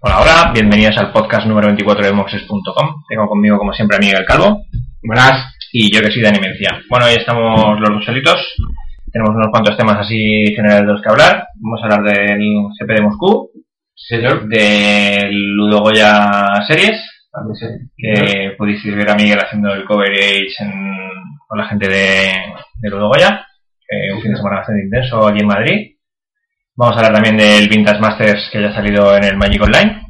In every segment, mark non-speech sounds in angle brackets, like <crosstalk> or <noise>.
Hola, hola, bienvenidos al podcast número 24 de moxes.com. Tengo conmigo, como siempre, a Miguel Calvo. Buenas. Y yo que soy Dani Mencía. Bueno, hoy estamos los dos solitos. Tenemos unos cuantos temas así generales de los que hablar. Vamos a hablar del GP de Moscú, Señor. del Ludo Goya Series, sé. que podéis ver a Miguel haciendo el coverage en- con la gente de, de Ludo Goya. eh, un fin de semana bastante intenso aquí en Madrid. Vamos a hablar también del Vintage Masters que ya ha salido en el Magic Online.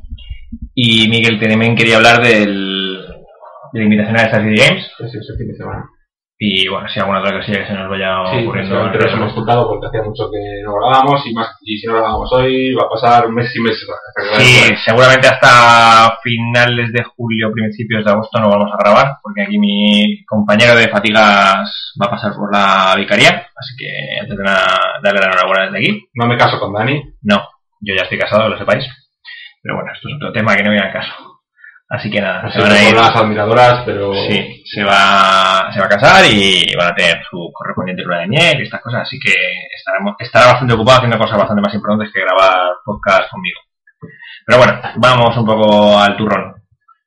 Y Miguel también quería hablar del, de la invitación a City Games. Semana. Y bueno, si alguna otra cosilla que se nos vaya Sí, ocurriendo. pues, nos hemos juntado porque hacía mucho que no grabábamos y, más, y si no grabamos hoy va a pasar meses y meses. hasta que Sí, seguramente hasta finales de julio, principios de agosto no vamos a grabar, porque aquí mi compañero de fatigas va a pasar por la vicaría, así que antes de nada, darle la enhorabuena desde aquí. No me caso con Dani. No, yo ya estoy casado, lo sepáis. Pero bueno, esto es otro tema que no viene al caso. Así que nada, se van a ir. las admiradoras, pero Sí, se va, se va a casar y van a tener su correspondiente luna de miel y estas cosas, así que estaremos, estará bastante ocupado haciendo cosas bastante más importantes que grabar podcast conmigo. Pero bueno, vamos un poco al turrón.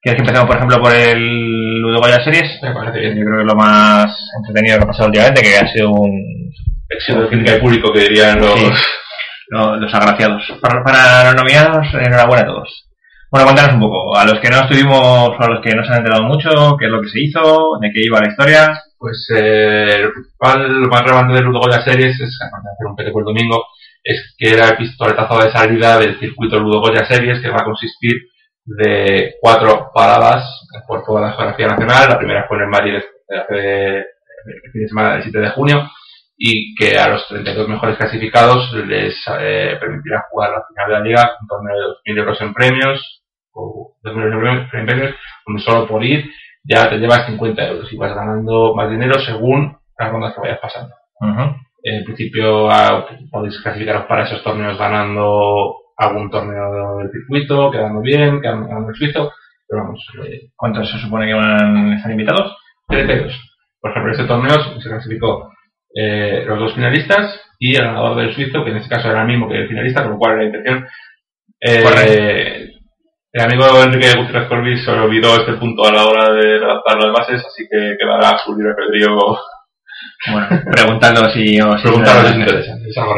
¿Quieres que empecemos, por ejemplo, por el Ludo Goya Series? me parece Yo creo que es lo más entretenido que ha pasado últimamente, que ha sido un... Éxito de crítica y público que dirían los... Sí, <laughs> los agraciados. Para, para los nominados, enhorabuena a todos. Bueno, cuéntanos un poco, a los que no estuvimos a los que no se han enterado mucho, qué es lo que se hizo, de qué iba la historia. Pues eh, lo más relevante del Ludo Goya Series es, aparte de hacer un PT el domingo, es que era el pistoletazo de salida del circuito Ludo Goya Series, que va a consistir de cuatro paradas por toda la geografía nacional. La primera fue en el Madrid de hace el fin de semana del 7 de junio y que a los 32 mejores clasificados les eh, permitirá jugar la final de la liga, un torneo de 2.000 euros en premios, o 2.000 euros en premios, donde solo por ir ya te llevas 50 euros y vas ganando más dinero según las rondas que vayas pasando. En principio ah, podéis clasificaros para esos torneos ganando algún torneo del circuito, quedando bien, quedando, ganando el suizo, pero vamos, eh, ¿Cuántos se supone que van a estar invitados? 32. Por ejemplo, este torneo se clasificó eh, los dos finalistas y el ganador del suizo, que en este caso era el mismo que el finalista, con lo cual la intención. Eh, el amigo Enrique Gutiérrez Corbis se olvidó este punto a la hora de redactar las bases, así que quedará a su libre albedrío Bueno, preguntando si os interesa.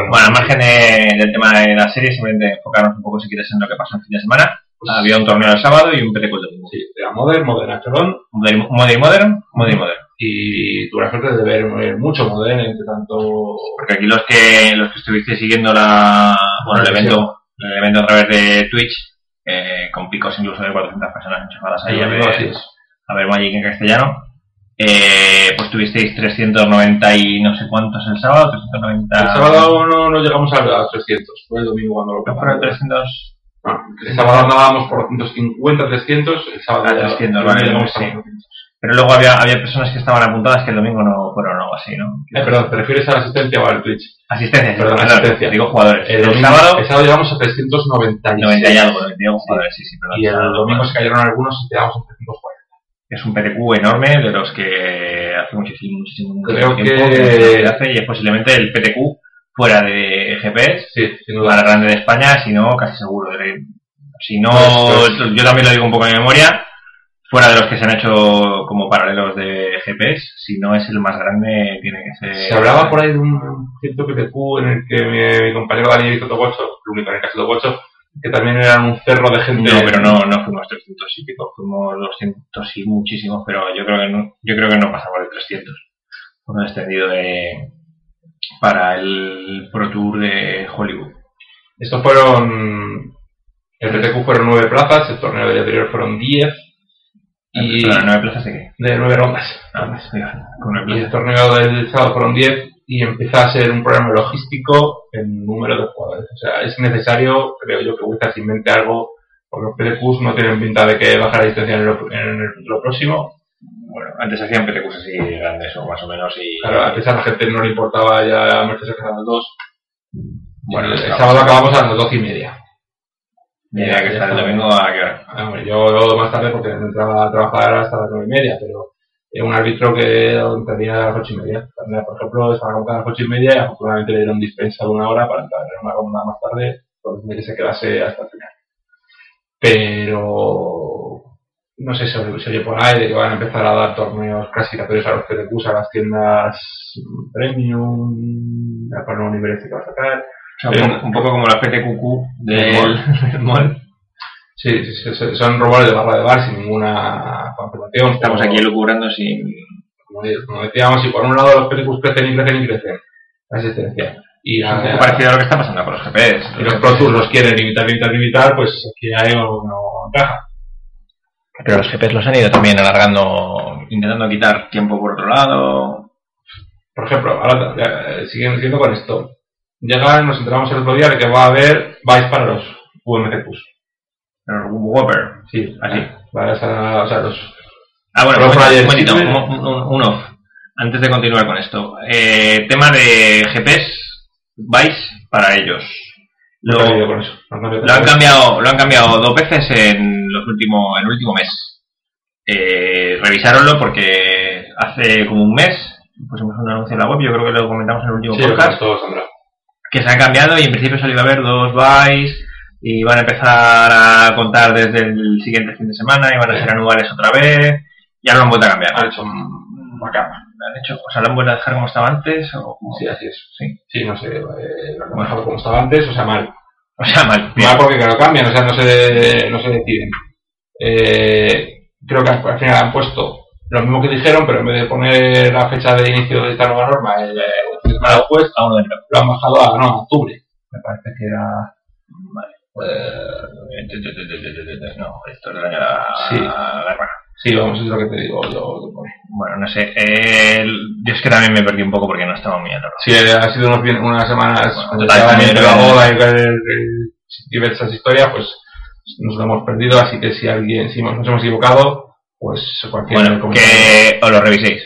Bueno, al margen de- del tema de la serie, simplemente enfocarnos un poco, si quieres, en lo que pasó el fin de semana. Había un torneo el sábado y un PT el domingo. Sí, era Modern, Modern Achelón, Modern Modern Modern, Modern y tuve la suerte de ver eh, mucho Modern, entre tanto Porque aquí los que los que estuviste siguiendo la, bueno, el Sí. evento el evento a través de Twitch, eh, con picos incluso de 400 personas enchufadas ahí a ver, a ver Magic en castellano, eh, pues tuvisteis 390 y no sé cuántos el sábado, 390... El sábado no, no llegamos a, a 300, fue el domingo cuando lo ¿No fueron preparamos. 300? No, el sábado andábamos por 250, 300, el sábado Ah, ya- 300, ya vale, llegamos sí. a 400. Pero luego había, había personas que estaban apuntadas que el domingo no fueron o algo así, ¿no? Eh, perdón, ¿te refieres a la asistencia o al Twitch? Asistencia, Perdón, perdón, asistencia. Digo jugadores. El, sábado, el sábado llegamos a 396. 90 y algo, 90 y algo jugadores, sí, sí, perdón. Y el domingo se cayeron algunos y quedamos en 340. Es un PTQ enorme de los que hace muchísimo, muchísimo Creo tiempo que- hace y es posiblemente el PTQ fuera de GPS, Sí, sin duda. grande de España, si no, casi seguro. de- Si no, Pues, yo también lo digo un poco en memoria, fuera de los que se han hecho como paralelos de GPS, si no es el más grande, tiene que ser... Se hablaba por ahí de un cierto PTQ en el que mi, mi compañero Daniel el único en el hace Togocho, que también eran un cerro de gente. No, pero no, no fuimos 300 y pico, fuimos 200 y muchísimos, pero yo creo que no, yo creo que no pasamos de 300. Por un extendido de, para el Pro Tour de Hollywood. Estos fueron. El PTQ fueron nueve plazas, el torneo del anterior fueron 10 y ¿Pero nueve plazas de qué? de nueve rondas. Ah, pues, con nueve Y el torneo del sábado fueron 10 y empieza a ser un problema logístico en número de jugadores. O sea, es necesario, creo yo, que Wizards invente algo, porque los PTQs no tienen pinta de que bajar la distancia en, lo- en el futuro próximo. Bueno, antes hacían PTQs así grandes o más o menos y... Claro, antes a la gente no le importaba ya meterse a las dos. Bueno, el, sábado acabamos a las doce y media. Idea que está el domingo a qué hora. Ah, hombre, yo más tarde porque no entraba a trabajar hasta las nueve y media, pero eh, un árbitro que entraría a las ocho y media. También, Por ejemplo, estaba convocado a las ocho y media y afortunadamente le dieron dispensa de una hora para entrar en una ronda más tarde, por que se quedase hasta el final. pero no sé si se oye por ahí de que van a empezar a dar torneos clasificatorios a los PTQs a las tiendas premium, a poner un nivel que va a sacar. O sea, un, un poco como la PTQQ del mall. <laughs> Sí, son rumores de barra de bar sin ninguna confirmación. Estamos como- aquí lucubrando sin... como, como decíamos, y por un lado los PTQs crecen y crecen y crecen, la asistencia. Y, Un la- poco parecido a lo que está pasando con los GPS. y los Pro Tours los quieren limitar, limitar, limitar, pues aquí hay algo que no encaja. Pero los GPS los han ido también alargando, intentando quitar tiempo por otro lado. Por ejemplo, ahora eh, siguiendo, siguiendo con esto, llega, nos enteramos el otro día de que va a haber Vice para los UMCQs. Los Whopper. Sí, Así. Vale, o sea, o sea, los Ah, bueno, un, momentito, un, un- un off. Antes de continuar con esto. Eh, tema de GPS, Vice para ellos. no Lo, caído con eso. no lo han cambiado, lo han cambiado dos veces en los últimos, en el último mes. Eh, revisáronlo porque hace como un mes pusimos un anuncio en la web, yo creo que lo comentamos en el último Sí, lo podcast, Sandra. Que se han cambiado y en principio solo iba a haber dos buys y van a empezar a contar desde el siguiente fin de semana y van a ser anuales otra vez. Ya lo han vuelto a cambiar. Han hecho un backup. ¿Lo han hecho? O sea, lo han vuelto a dejar como estaba antes o como- Sí, así es. Sí. Sí, no sé, eh, lo han dejado como estaba antes, o sea, mal. O sea, mal. Mal porque claro, cambian, o sea, no se, no se deciden. Eh, creo que al al final han puesto lo mismo que dijeron, pero en vez de poner la fecha de inicio de esta nueva norma, el, eh, el semana después, A uno de enero. lo han bajado a, no, a octubre. Me parece que era... Vale. Eh, No, esto es de la Sí. guerra. Sí, vamos, es lo que te digo yo. Bueno, no sé. eh, yo es que también me perdí un poco porque no estaba muy atado. Sí, ha sido unos, unas semanas Bueno, total, también la era- boda y el- diversas historias, pues nos lo hemos perdido, así que si alguien, si nos hemos equivocado, pues cualquier Bueno, que os lo reviséis.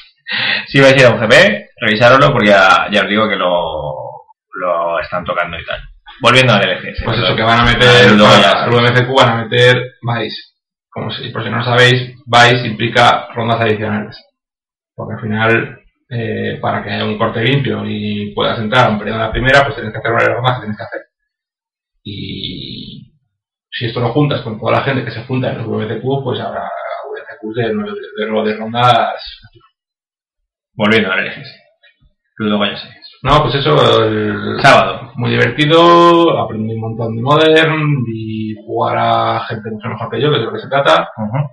<laughs> si vais a ir a un GP, revisároslo porque ya, ya os digo que lo, lo están tocando y tal. Volviendo al LGS. Pues eso, que van a meter, al UMCQ van a meter Vice. Como si, por si no lo sabéis, Vice implica rondas adicionales. Porque al final, eh, para que haya un corte limpio y puedas entrar a un periodo en la primera, pues tienes que hacer varias rondas que tienes que hacer. Y si esto lo juntas con toda la gente que se junta en los VMCQ, pues habrá De de, de rondas. Volviendo al LGS. Luego ya sé. No, pues eso, el, Sábado. muy divertido, aprendí un montón de Modern y jugar a gente mucho mejor que yo, que es de lo que se trata.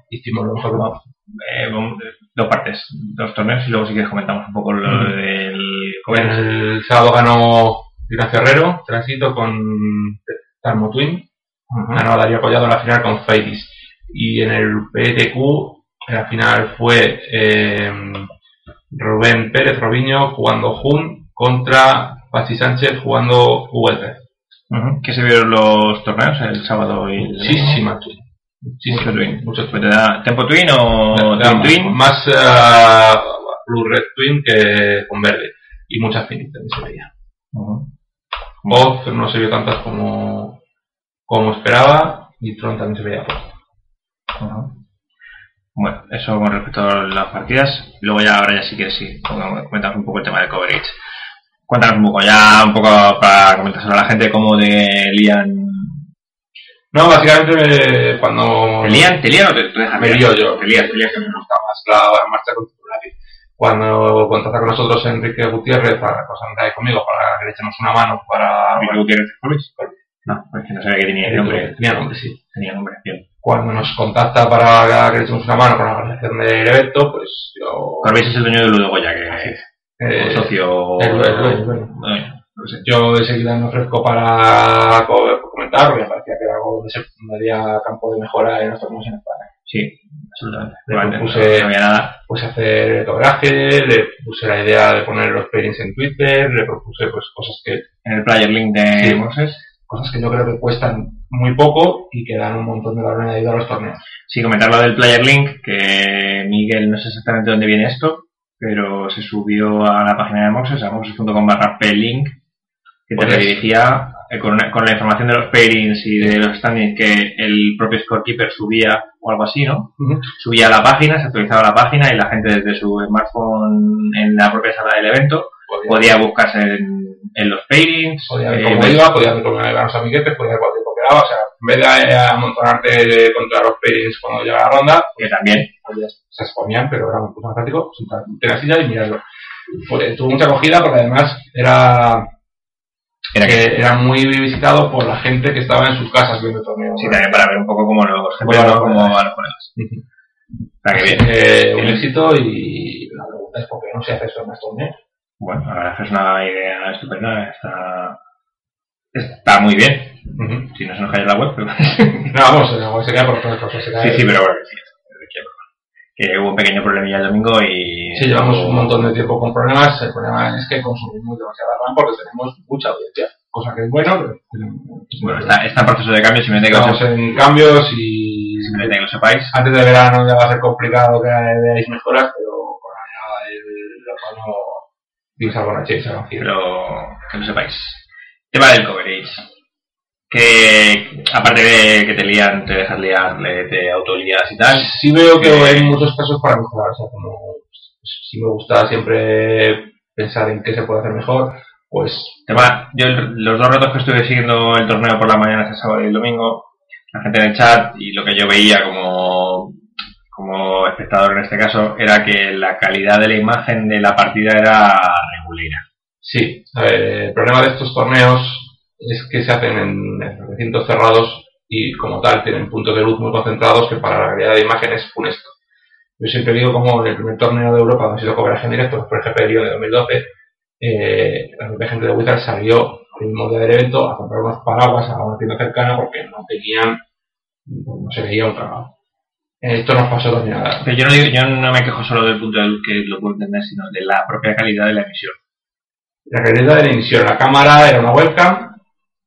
Hicimos lo mejor que. Eh, vamos- dos partes, dos torneos y luego si quieres comentamos un poco lo del el sábado ganó Ignacio Herrero, tránsito con Tarmo Twin. Ganó Darío Collado en la final con Fadis. Y en el PTQ, en la final fue eh, Rubén Pérez Robiño jugando Jun contra Pachi Sánchez jugando VT. ¿Qué se vieron los torneos el sábado y el? Muchísima Twin. Mucho twin. Mucho da ¿Tempo Twin o da Twin Twin? Más eh, Blue Red Twin que con verde. Y muchas finitas se veía. Oz no se vio tantas como, como esperaba y Tron también se veía poco. Bueno, eso con respecto a las partidas. Luego ya ahora ya sí que sí, comentamos un poco el tema de coverage. Cuéntanos un poco, ya un poco para comentárselo a la gente cómo de lían... No, básicamente cuando... ¿Te lían? ¿Te lían o te, te dejan Me lío yo. Te lías, te lías. que me gusta más la marcha con tu lápiz. Cuando contacta con nosotros Enrique Gutiérrez para cosas de conmigo para que le echemos una mano para... ¿Enrique Gutiérrez Corbis? No, pues que no sabía que tenía nombre. Tenía nombre, sí. Tenía nombre, bien. Cuando nos contacta para que le echemos una mano con la organización del evento, pues yo... Corbis es el dueño de Ludo Goya, que eh, o socio... el el el dueño. Dueño, no sé. Yo enseguida me ofrezco para co- comentar, porque me parecía que era algo donde se daría campo de mejora en los torneos en España. Sí, absolutamente. Le propuse- no había nada. Pues hacer el cobraje, le puse la idea de poner los pairings en Twitter, le propuse pues cosas que En el player link de Sí. Moses. Cosas que yo creo que cuestan muy poco y que dan un montón de valor añadido a los torneos. Sí, comentar lo del player link, que Miguel no sé exactamente dónde viene esto, pero se subió a la página de Moxes, a moxes.com barra plink, que te redirigía eh, con, una- con la información de los pairings y de los standings que el propio scorekeeper subía o algo así, ¿no? Subía a la página, se actualizaba la página y la gente desde su smartphone en la propia sala del evento podía buscarse en, en los pairings, podía ver eh, cómo ver- iba, podía ver cómo iban los amiguetes, podía ver cuánto tiempo quedaba, o sea, en vez de amontonarte contra los pairings cuando llega la ronda, Que también. pues se exponían, pero era mucho más práctico, sentarte en la silla y mirarlo. Pues, tuvo mucha acogida porque además era, Era que, que era muy visitado por la gente que estaba en sus casas viendo el torneo. sí, también para ver un poco cómo los Bueno, bueno. a los colegas. Sea, que bien. Eh, un éxito y la pregunta es por qué no se hace eso en más torneos. Bueno, la verdad es que es una idea estupenda. Está, está muy bien. Si no se nos cayó la web, pero... <laughs> No, vamos, eh, sería por otras cosas. sería- Sí, sí, pero bueno, sí. Que hubo un pequeño problemilla el domingo y... Sí, llevamos un montón de tiempo con problemas. El problema es que consumimos demasiada RAM porque tenemos mucha audiencia, cosa que es bueno. Pero Bueno, está, está en proceso de cambio, simplemente que, Estamos lo, en cambios y simplemente que lo sepáis. antes de verano ya va a ser complicado que veáis mejoras, pero con la del otoño tienes alguna chance a pero que lo sepáis. Tema del coverage. Que aparte de que te lían, te dejas liar, te autolías y tal. Sí veo que hay muchos casos para mejorar, o sea, como pues, si me gusta siempre pensar en qué se puede hacer mejor, pues Tema, yo los dos ratos que estuve siguiendo el torneo por la mañana, este sábado y el domingo, la gente en el chat y lo que yo veía como, como espectador en este caso, era que la calidad de la imagen de la partida era regulera. Sí, a ver, el problema de estos torneos es que se hacen en, recintos cerrados y como tal tienen puntos de luz muy concentrados que para la calidad de imagen es funesto. Yo siempre digo como en el primer torneo de Europa donde sido cobraje en directo, por ejemplo Río de 2012, eh, la gente de Wizard salió el mismo día del evento a comprar unos paraguas a una tienda cercana porque no tenían, no se veía un cagado. Esto nos pasó también a Pero yo no, digo- yo no me quejo solo del punto de luz que lo puedo entender, sino de la propia calidad de la emisión. la calidad de la emisión. La cámara era una webcam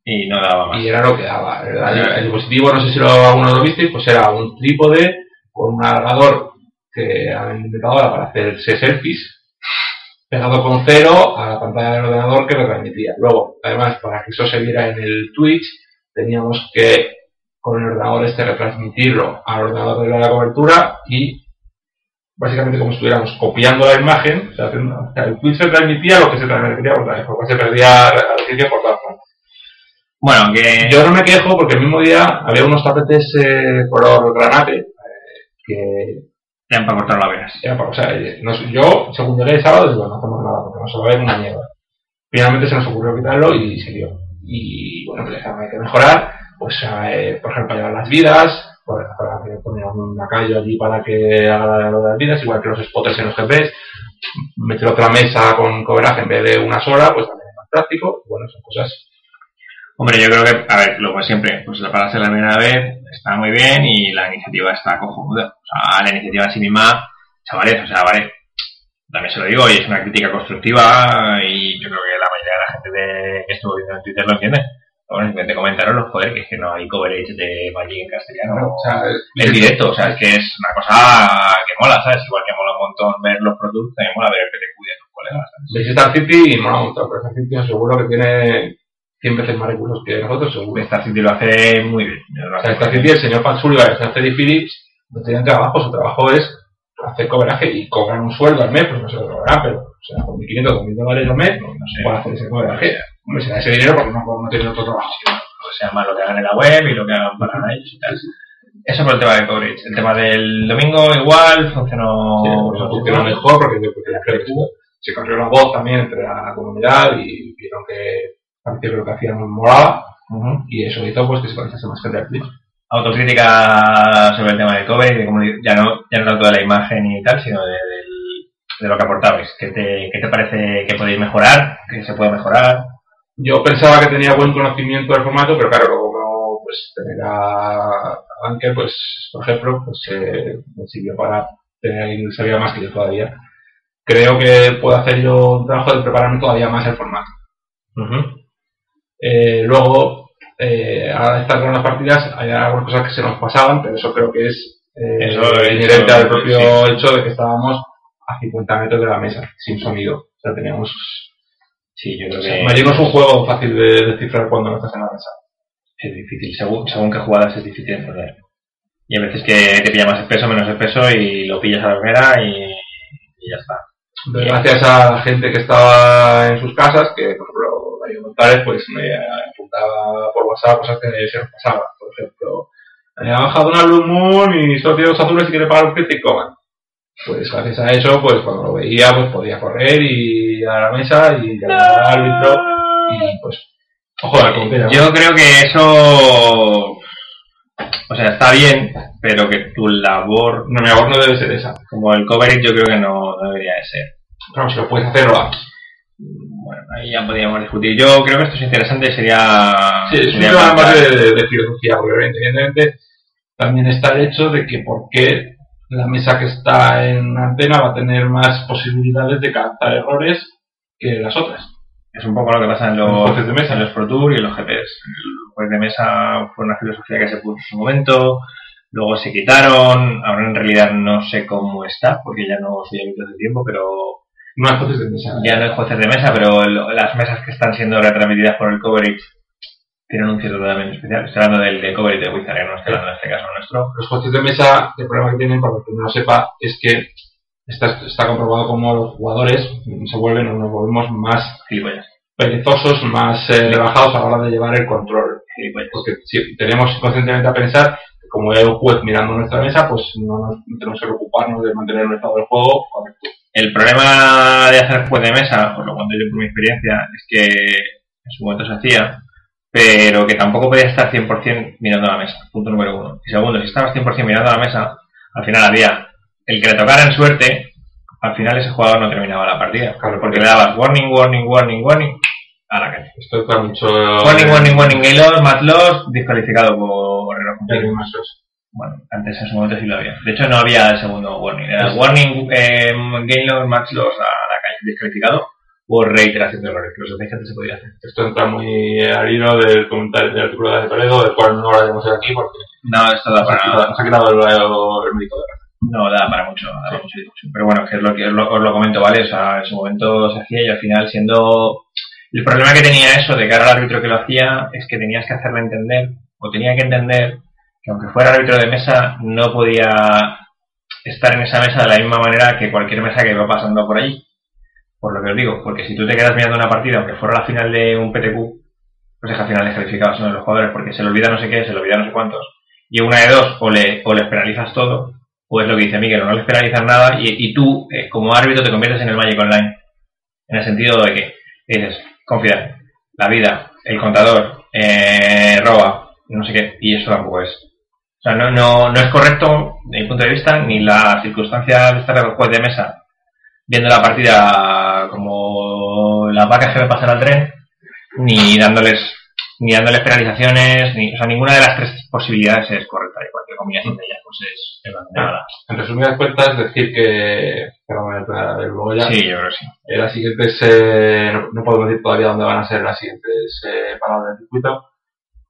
Y no daba más. y era lo que daba. El, dispositivo, no sé si lo, alguno lo visteis, pues era un trípode con un alargador que han inventado ahora para hacerse selfies, pegado con cero a la pantalla del ordenador que lo transmitía. Luego, además, para que eso se viera en el Twitch, teníamos que con el ordenador este retransmitirlo al ordenador de la cobertura y básicamente como si estuviéramos copiando la imagen, o sea, el Twitch se transmitía lo que se transmitía por la porque se perdía la audiencia por todas partes. Bueno, que Yo no me quejo porque el mismo día había unos tapetes eh, color granate eh, que ya para cortar las venas. para, o sea, eh, nos- yo según llegué el sábado digo no hacemos nada porque no se va a ver una mierda. Finalmente se nos ocurrió quitarlo y se dio. Y bueno, pues hay que mejorar, pues eh, por ejemplo para llevar las vidas, para, poner una calle allí para que haga lo de las vidas, igual que los spotters en los GPs, meter otra mesa con cobraje en vez de una sola, pues también es más práctico. Bueno, son cosas Hombre, yo creo que, a ver, lo que siempre, pues para hacer la primera vez está muy bien y la iniciativa está cojonuda. O sea, la iniciativa en sí misma, chavales, o sea, vale, también se lo digo, y es una crítica constructiva y yo creo que la mayoría de la gente de, que estuvo viendo en Twitter lo entiende. Bueno, simplemente comentaron, joder, que es que no hay coverage de Magic en castellano. o sea, es directo, o sea, es que es una cosa que mola, ¿sabes? Igual que mola un montón ver los productos, también mola ver el PTQ de tus colegas, Star City y mola un montón, pero Star City seguro que tiene 100 veces más recursos que nosotros, seguro. Star City lo hace muy bien. O sea, muy City, el señor Pat Sullivan y el señor Teddy Phillips no tienen trabajo, su trabajo es hacer cobraje y cobran un sueldo al mes, pues no se lo cobrarán, pero, o sea, con 1.500 o 2.000 dólares al mes, bien. No sé. para hacer ese cobraje. Hombre, se da ese dinero porque no, no tienen otro trabajo. o sea más lo que hagan en la web y lo que hagan para ellos y tal. Eso por el tema de coverage. El tema del domingo igual funcionó. Sí, por eso funciona mejor porque, porque creo que se corrió la voz también entre la comunidad y vieron que parecía que lo que hacían molaba Ujú. y eso hizo pues que se conectase más gente al. Autocrítica sobre el tema del coverage, de cómo ya no, ya no tanto de la imagen y tal, sino de, del- de lo que aportabais. ¿Qué te, ¿Qué te parece que podéis mejorar? ¿Que se puede mejorar? Yo pensaba que tenía buen conocimiento del formato, pero claro, luego como pues tener a Anker, pues por ejemplo, pues eh, me sirvió para tener alguien que sabía más que yo todavía. Creo que puedo hacer yo un trabajo de prepararme todavía más el formato. Eh, luego, eh, ahora estas grandes partidas, hay algunas cosas que se nos pasaban, pero eso creo que es eh, Eso, inherente al propio sí. hecho de que estábamos a 50 metros de la mesa, sin sonido. O sea, teníamos Sí, yo creo o que sea, Magic no es un juego fácil de descifrar cuando no estás en la mesa. es difícil. Según, según qué jugadas es difícil de entender. Y a veces que te pilla más espeso, menos espeso y lo pillas a la primera y, y ya está. Entonces, gracias a la gente que estaba en sus casas, que por ejemplo Darío González pues me apuntaba por WhatsApp cosas que se nos pasaban. Por ejemplo, eh, ha bajado una Blue Moon y solo tiene dos azules y quiere pagar un crítico. Pues gracias a eso, pues cuando lo veía, pues podía correr y a la mesa y llamar al árbitro y pues ojo al. Yo creo que eso. O sea, está bien, pero que tu labor. No, mi labor no debe ser esa. Como el coverage, yo creo que no, no debería de ser. Pero si lo puedes hacer, lo haces. Bueno, ahí ya podríamos discutir. Yo creo que esto es interesante, sería. Sí, es un sería tema más plantear- de, de filosofía, porque evidentemente también está el hecho de que por qué la mesa que está en antena va a tener más posibilidades de captar errores que las otras. Es un poco lo que pasa en los Los jueces de mesa. en los Pro Tour y en los GPs. El juez de mesa fue una filosofía que se puso en su momento, luego se quitaron, ahora en realidad no sé cómo está, porque ya no soy hábito de tiempo, pero No hay jueces de mesa. ya no hay jueces de mesa, pero el- las mesas que están siendo retransmitidas por el coverage tienen un cierto tratamiento especial. Estoy hablando del, del coverage de Wizard, ¿eh? no estoy hablando en este caso nuestro. Los jueces de mesa, el problema que tienen, para el que no lo sepa, es que está, está comprobado como los jugadores se vuelven o nos volvemos más Gilipollas. perezosos, más eh, rebajados a la hora de llevar el control. Gilipollas. Porque si tenemos conscientemente a pensar que como hay un juez mirando nuestra mesa, pues no, nos, no tenemos que preocuparnos de mantener un estado del juego correcto. El problema de hacer juez de mesa, os lo cuento yo por mi experiencia, es que en su momento se hacía, pero que tampoco podía estar 100% mirando la mesa. Punto número uno. Y segundo, si estabas 100% mirando la mesa, al final había el que le tocara en suerte, al final ese jugador no terminaba la partida. Claro, porque le dabas warning, warning, warning, warning, a la calle. Esto está mucho... Warning, warning, warning, gay loss, match loss, descalificado por reloj. Bueno, antes en su momento sí lo había. De hecho, no había el segundo warning. Era warning, eh, game loss, match loss a la calle, descalificado por reiteración de errores. Que los de gente se podía hacer. Esto entra muy al hilo del comentario del artículo de Toledo, del cual no hablaremos aquí porque No, esto da para, nos ha quitado el, el médico de no, da para mucho, da para mucha discusión. Pero bueno, que es lo que os lo, os lo comento, ¿vale? O sea, en su momento se hacía y al final siendo... El problema que tenía eso de cara al árbitro que lo hacía es que tenías que hacerle entender, o tenía que entender, que aunque fuera árbitro de mesa, no podía estar en esa mesa de la misma manera que cualquier mesa que va pasando por allí. Por lo que os digo, porque si tú te quedas mirando una partida, aunque fuera la final de un PTQ, pues es que al final descalificados de los jugadores porque se le olvida no sé qué, se le olvida no sé cuántos. Y una de dos, o, le, o les penalizas todo, o es lo que dice Miguel, o no les penalizas nada, y, y tú, eh, como árbitro, te conviertes en el Magic Online. En el sentido de que dices, confía, la vida, el contador, eh, roba, no sé qué, y eso tampoco es. O sea, no, no, no es correcto, desde mi punto de vista, ni la circunstancia de estar el juez de mesa viendo la partida como las vacas que me pasan al tren, ni dándoles ni dándoles penalizaciones, ni, o sea, ninguna de las tres posibilidades es correcta, y cualquier combinación de ellas pues es, es bastante mala. En resumidas cuentas, decir que. Perdón, luego ya. Sí, yo creo que sí. Eh, las siguientes, eh, no, no podemos decir todavía dónde van a ser las siguientes eh, paradas del circuito,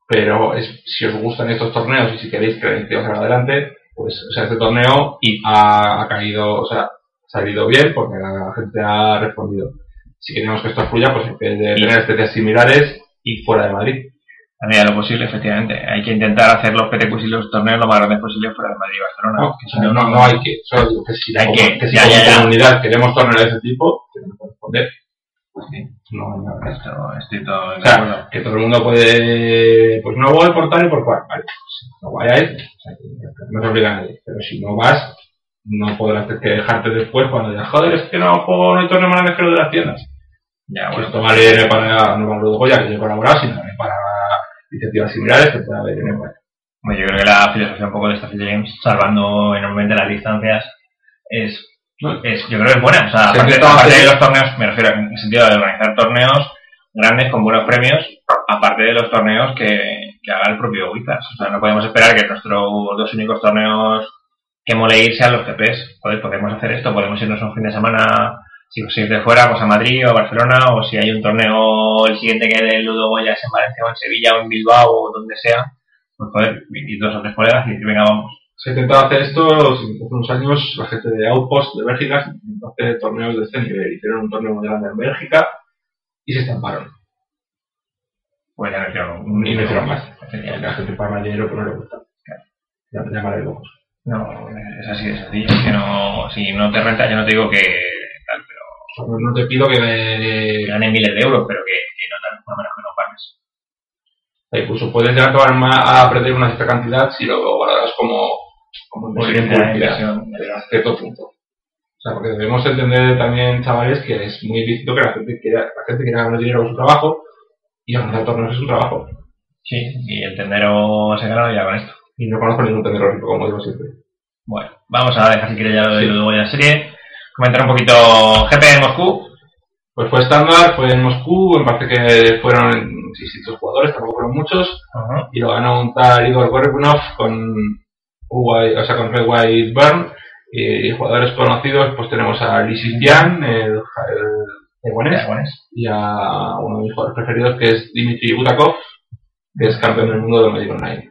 pero es, si os gustan estos torneos y si queréis que os adelante, pues o sea, este torneo Y- ha, ha caído, o sea, salido bien porque la gente ha respondido. Si queremos que esto fluya, pues hay que tener especies similares y fuera de Madrid. A medida de lo posible, efectivamente. Hay que intentar hacer los PTQs y los torneos lo más grandes posible fuera de Madrid y Barcelona. No, que o si sea, no, no hay que, solo digo que si, Hay como, que- que si ya, como ya, ya. comunidad queremos torneos de ese tipo, tenemos que responder. No hay nada. Esto, estoy todo O sea, que todo el mundo puede, pues no voy por tal y por cual, vale, pues, no vayáis, o sea, no te obliga a nadie, pero si no vas, no podrás que dejarte después cuando digas, joder, es que no juego, no hay torneo más grande que lo de las tiendas. Ya, bueno, esto vale no para, de Goya, que yo he colaborado, sino vale para iniciativas similares que pueda haber en España. Bueno, yo creo que la filosofía un poco de Starfield Games, salvando enormemente las distancias, es, es yo creo que es buena. O sea, Se aparte, aparte de los torneos, me refiero en el sentido de organizar torneos grandes con buenos premios, aparte de los torneos que, que haga el propio Wizards. O sea, no podemos esperar que nuestros dos únicos torneos que mole ir sean los GPs. Joder, podemos hacer esto, podemos irnos un fin de semana, si ir de fuera, pues a Madrid o a Barcelona, o si hay un torneo, el siguiente que del Ludo Goya es en Valencia o en Sevilla o en Bilbao o donde sea, pues joder, y dos o tres colegas y decir, venga, vamos. Se ha intentado hacer esto hace unos años, la gente de Outpost de Bélgica intentó hacer torneos de este nivel. Hicieron un torneo muy grande en Bélgica y se estamparon. Pues ya no hicieron un Y no hicieron más. La gente más dinero pues no le gusta. Ya me llamaré locos. No, es así de sencillo. Que no, si no te renta, yo no te digo que tal, pero No, no te pido que me... ganen miles de euros, pero que, que no lo menos que no pagues. incluso puedes llegar a, tomar ma- a perder una cierta cantidad si lo valoras como, como Publicidad, publicidad, inversión. a cierto punto. O sea, porque debemos entender también, chavales, que es muy lícito que la gente quiera, la gente quiera ganar dinero con su trabajo y organizar torneos es su trabajo. Sí, y el tendero se ganó ya con esto. Y no conozco ningún tendero rico, como digo siempre. Bueno, vamos a dejar si quieres ya lo de luego la serie. Comentar un poquito GP en Moscú. Pues fue estándar, fue en Moscú, me parece que fueron 600 jugadores, tampoco fueron muchos, Ajá. y lo ganó un tal Igor Gorbunov con o sea, con Red White Burn, y jugadores conocidos, pues tenemos a Li Xinjiang, el, el taiwanés, y a uno de mis jugadores preferidos que es Dmitry Butakov, que es campeón del mundo de Magic Online.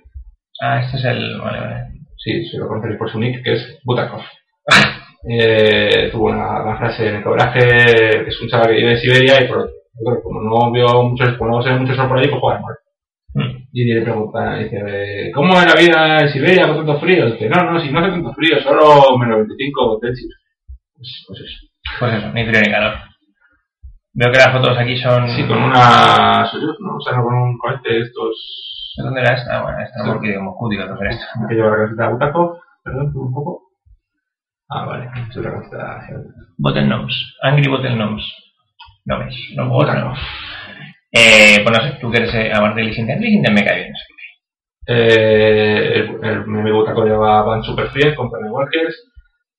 Ah, este es el. Vale, vale. Sí, se lo conoceréis por su nick, que es Butakov. <laughs> Eh, tuvo una, una frase en el cobraje, que es un chaval que vive en Siberia y por, que como no vio muchos, como no se ve mucho sol por ahí, pues juega mal. Mm. Y le pregunta, dice, eh, ¿cómo es la vida en Siberia con tanto frío? Dice, no, no, si no hace tanto frío, solo menos 25 Celsius. Pues, pues eso. Pues eso, ni frío ni calor. Veo que las fotos aquí son. Sí, con una Soyuz, ¿no? O sea, no con un cohete de estos ¿De dónde era esta? Bueno, esta no porque digo Moscú, digo que esto. que lleva la camiseta de Butakov. Perdón, un poco. Ah, vale, es otra camiseta. Bottlenose. Angry Bottlenose. No ves, no puedo no. Eh, pues no sé, tú que eres eh, aparte de Lisinten, Lisinten me cae bien. no sé qué. Eh, mi amigo Taco lleva Van Super Fiel con Penny Walkers.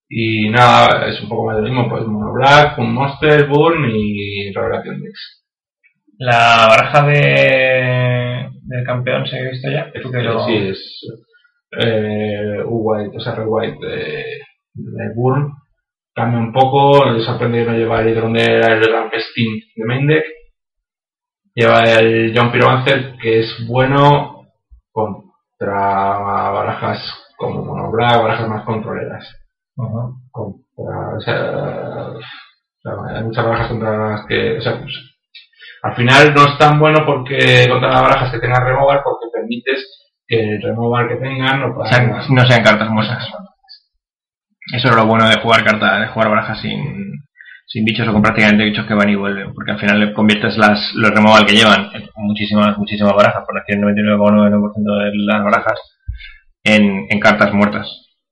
Y nada, es un poco más de lo mismo, pues Mono Black, un Monster, Burn y Revelación Mix. La baraja de, del campeón se ha visto ya. Tú que lo... Sí, es eh, U-White, o sea, Red White de, de Burn. Cambia un poco, les sorprende no llevar el hidrón de el Rampestin de main deck. Lleva el John Pyromancer, que es bueno contra barajas como Mono Black, barajas más controleras. Ujú. contra, o sea, o sea, hay muchas barajas contra las que, o sea, pues, al final no es tan bueno porque contra las barajas que tengan removal porque permites que el removal que tengan no O sea, no sean cartas muertas. Eso es lo bueno de jugar cartas, de jugar barajas sin, sin bichos o con prácticamente bichos que van y vuelven, porque al final le conviertes las, los removal que llevan muchísimas, muchísimas barajas, por decir el 99,99% de las barajas, en, en cartas muertas.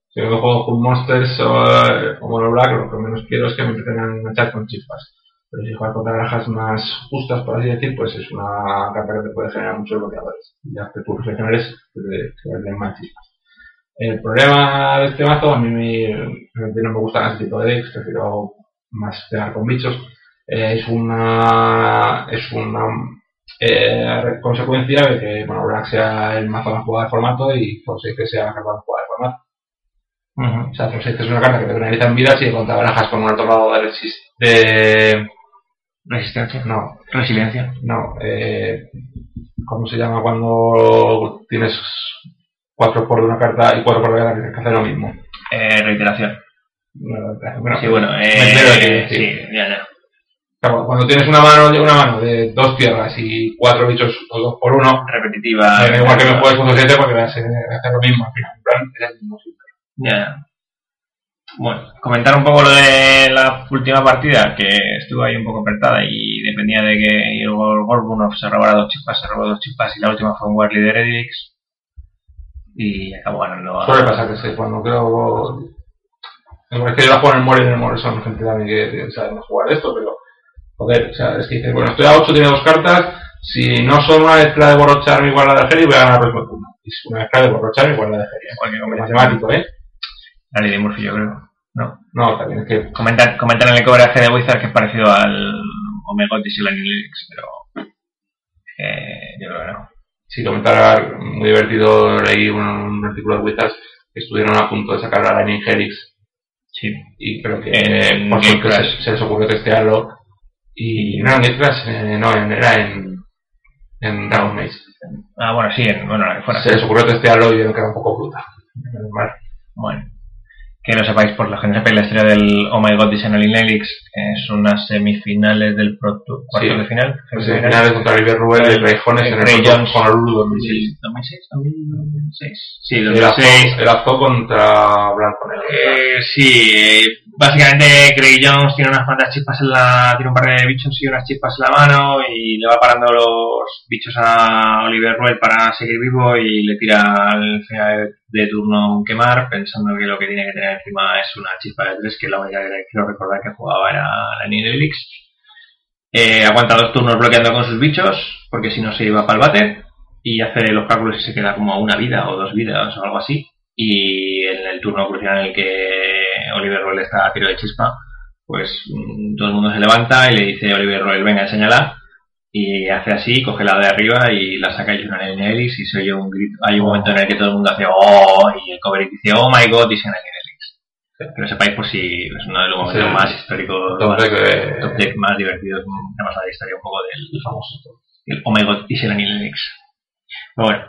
Si yo juego con Monsters o, eh, o Mono Black, lo que menos quiero es que me empiecen a enganchar con chispas. Pero si juegas contra barajas más justas, por así decir, pues es una carta que te puede generar muchos bloqueadores. Y que tú regeneres, te, te den más chispas. El problema de este mazo, a mí me, no me gustan ese tipo de decks, prefiero más pegar con bichos. Eh, es una es una eh, consecuencia de que bueno, Black sea el mazo más jugado del formato y Forsaken que sea la carta más jugada del formato. O sea, Forsaken es una carta que te penaliza en vida si contra barajas con un alto grado de, de Resistencia. no, Resiliencia. no, eh, ¿cómo se llama cuando tienes 4 por una carta y 4 por de otra que tienes que hacer lo mismo? Eh, reiteración. Bueno, sí, bueno, me eh, entero de que- sí. ya, ya. Cuando tienes una mano, una mano de dos tierras y cuatro bichos o dos por uno, Repetitiva. da igual que me juegues con 7 porque vas a hacer lo mismo al final. En plan, es el mismo. Ya. Bueno, comentar un poco lo de la última partida, que estuvo ahí un poco apretada y dependía de que Igor Gorbunov se robara dos chispas, se robó dos chispas y la última fue un Warley de y acabó ganando a... Suele pasar que sí, cuando creo. Es que yo la juego en el More y en el More son gente también que saben jugar esto, pero. Joder, o sea, es que dices, bueno, estoy a 8, tiene dos cartas. Si no son una mezcla de borrocharme igual la de Geri, voy a ganar el turno. Es una mezcla de borrocharme igual la de Geri. Cualquier matemático, ¿eh? La ley de Murphy, yo creo. No. No, también es que. Comentan, comentan en el cobraje de Wizard que es parecido al Omegotis y el Anilix, pero... Eh, yo creo que no. Si comentar muy divertido, leí un, un artículo de Wizards que estuvieron a punto de sacar a Lightning Helix Sí. y creo que En por se, se les ocurrió testearlo y no en Game Crash, eh, no, en- era en, en Dragon Maze. Ah, bueno, sí, en, bueno, fuera. Se les ocurrió testearlo y vieron que era un poco bruta. Bueno, que lo sepáis, por que no sepáis la historia del Oh My God Disenol Nelix, es unas semifinales del Pro Tour, cuartos Sí. de final. Pues en finales contra River Rubén y Ray Jones en el Tour Jones. Honolulu 2006. 2006, 2006. Sí, El 2006. Azó- el Azó contra Blanco Negro. Eh, sí, eh, básicamente Craig Jones tiene unas cuantas chispas en la. tiene un par de bichos y unas chispas en la mano y le va parando los bichos a Oliver Ruel para seguir vivo y le tira al final de turno un quemar, pensando que lo que tiene que tener encima es una chispa de tres, que la única que quiero recordar que jugaba era la Nidalix. Eh, aguanta dos turnos bloqueando con sus bichos, porque si no se iba para el bate, y hace los cálculos y se queda como a una vida o dos vidas o algo así. Y en el turno crucial en el que Oliver Roel está a tiro de chispa, pues mm, todo el mundo se levanta y le dice a Oliver Roel, venga, enséñala. Y hace así, coge la de arriba y la saca y en Elix y se oye un grito. Hay un momento en el que todo el mundo hace ¡Oh! y el cover dice ¡Oh my god! y se Elix. Que lo sepáis por si es uno de los momentos Sí. más históricos, Top más, de- top más divertidos, además la historia un poco del famoso. El Oh my god, y se. Pero bueno,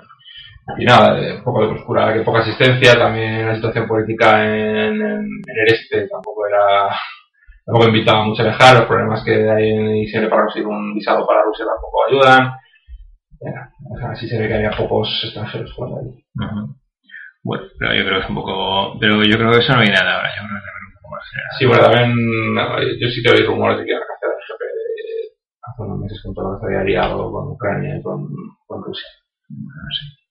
Y nada, eh, un poco de oscura, que poca asistencia, también la situación política en, en- en el este tampoco era, <laughs> tampoco invitaba mucho a dejar, los problemas que hay en Israel para conseguir un visado para Rusia tampoco ayudan. Ya, o sea, así se ve que había pocos extranjeros jugando ahí. Bueno, pero yo creo que es un poco. Pero yo creo que eso no viene nada ahora. Yo creo que un poco más general. Sí, bueno, también no, yo sí que oí rumores de que iban a hacer el de hace unos meses con todo lo que se había liado con Ucrania y con, con Rusia. No sé.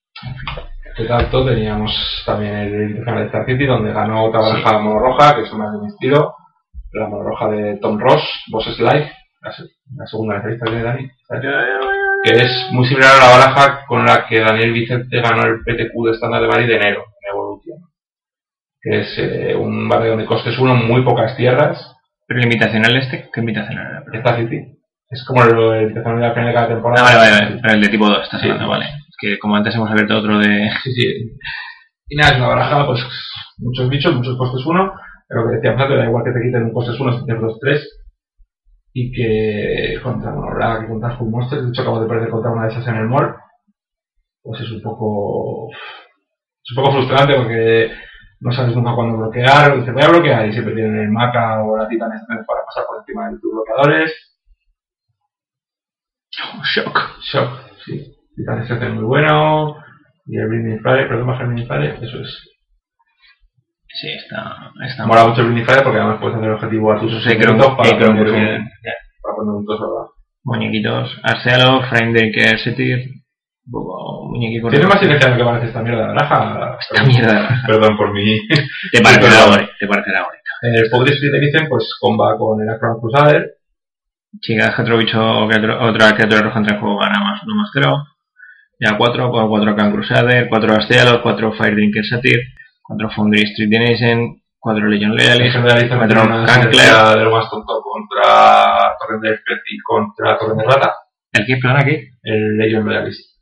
De tanto teníamos también el Internacional de Star City donde ganó otra baraja mono roja, que es más de mi estilo, la mono roja de Tom Ross, Boss Life, la, se- la segunda entrevista de Dani, que es muy similar a la baraja con la que Daniel Vicente ganó el PTQ de estándar de Bari de enero, en Evolution. Que es eh, un barrio de costes uno, muy pocas tierras, Pero el invitacional este, ¿qué invitacional era? Star City. Es como el, el de la de cada Ah, temporada. vale, vale, vale. El de tipo 2 estás Sí. hablando, vale. Que como antes hemos abierto otro de. <laughs> Y nada, es una baraja, pues muchos bichos, muchos costes 1, pero que decíamos antes, da igual que te quiten un costes 1 si tienes 2, 3. Y que contra Monobraga, que contra Full Monsters, de hecho acabo de perder contra una de esas en el mall, pues es un poco. Es un poco frustrante porque no sabes nunca cuándo bloquear, dices voy a bloquear y siempre tienen el Maca o la Titan Strength para pasar por encima de tus bloqueadores. Shock. Shock, sí. Titan Strength es muy bueno. Y el Blinding Flare, perdón, bajar el Blinding Flare, eso es. Sí, está. está Mola mucho el Blinding Flare porque además puedes hacer el objetivo a tus creo suscriptores para, creo poner un, para poner un trozo. Muñequitos. Arcelo, Framebreaker, Setir. Muñequitos. Tiene más sinergia de lo que parece esta mierda de baraja. Esta mierda. Perdón por mi. <laughs> Te parecerá <laughs> bonito. Te parecerá bonito. El Power Spirit dicen, pues comba con el Acron Crusader. Otro bicho o otra criatura roja entre en juego gana más 1 más 0. Ya 4, con 4 Can Crusader, 4 Astealos, 4 Fire Drinker Satyr, 4 Foundry Street Denison, 4 Legion también 4 tiene una Cancler. sinergia de lo más tonto contra de y contra de Rata. ¿El qué? Perdona, ¿qué? El Legion Loyalist.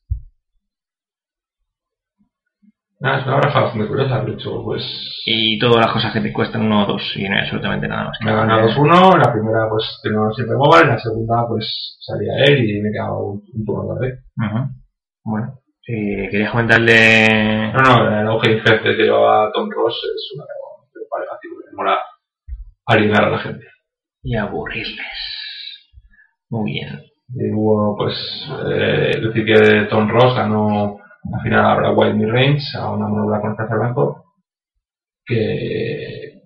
Nada, es una baraja bastante curiosa, de hecho, pues Y todas las cosas que te cuestan 1 o 2 y no hay absolutamente nada más. Me ha ganado 2-1, en la primera pues tenía siempre en la segunda pues salía él y me quedaba un, un turno tarde. Ujú. Bueno, eh, querías comentarle. No, no, el auge infect que lleva Tom Ross es una parece fácil, me mola alinear a la gente. Y aburrirles. Muy bien. Y hubo pues, eh, decir que Tom Ross ganó la final a Black White Midrange, a una monobla con tercer blanco, que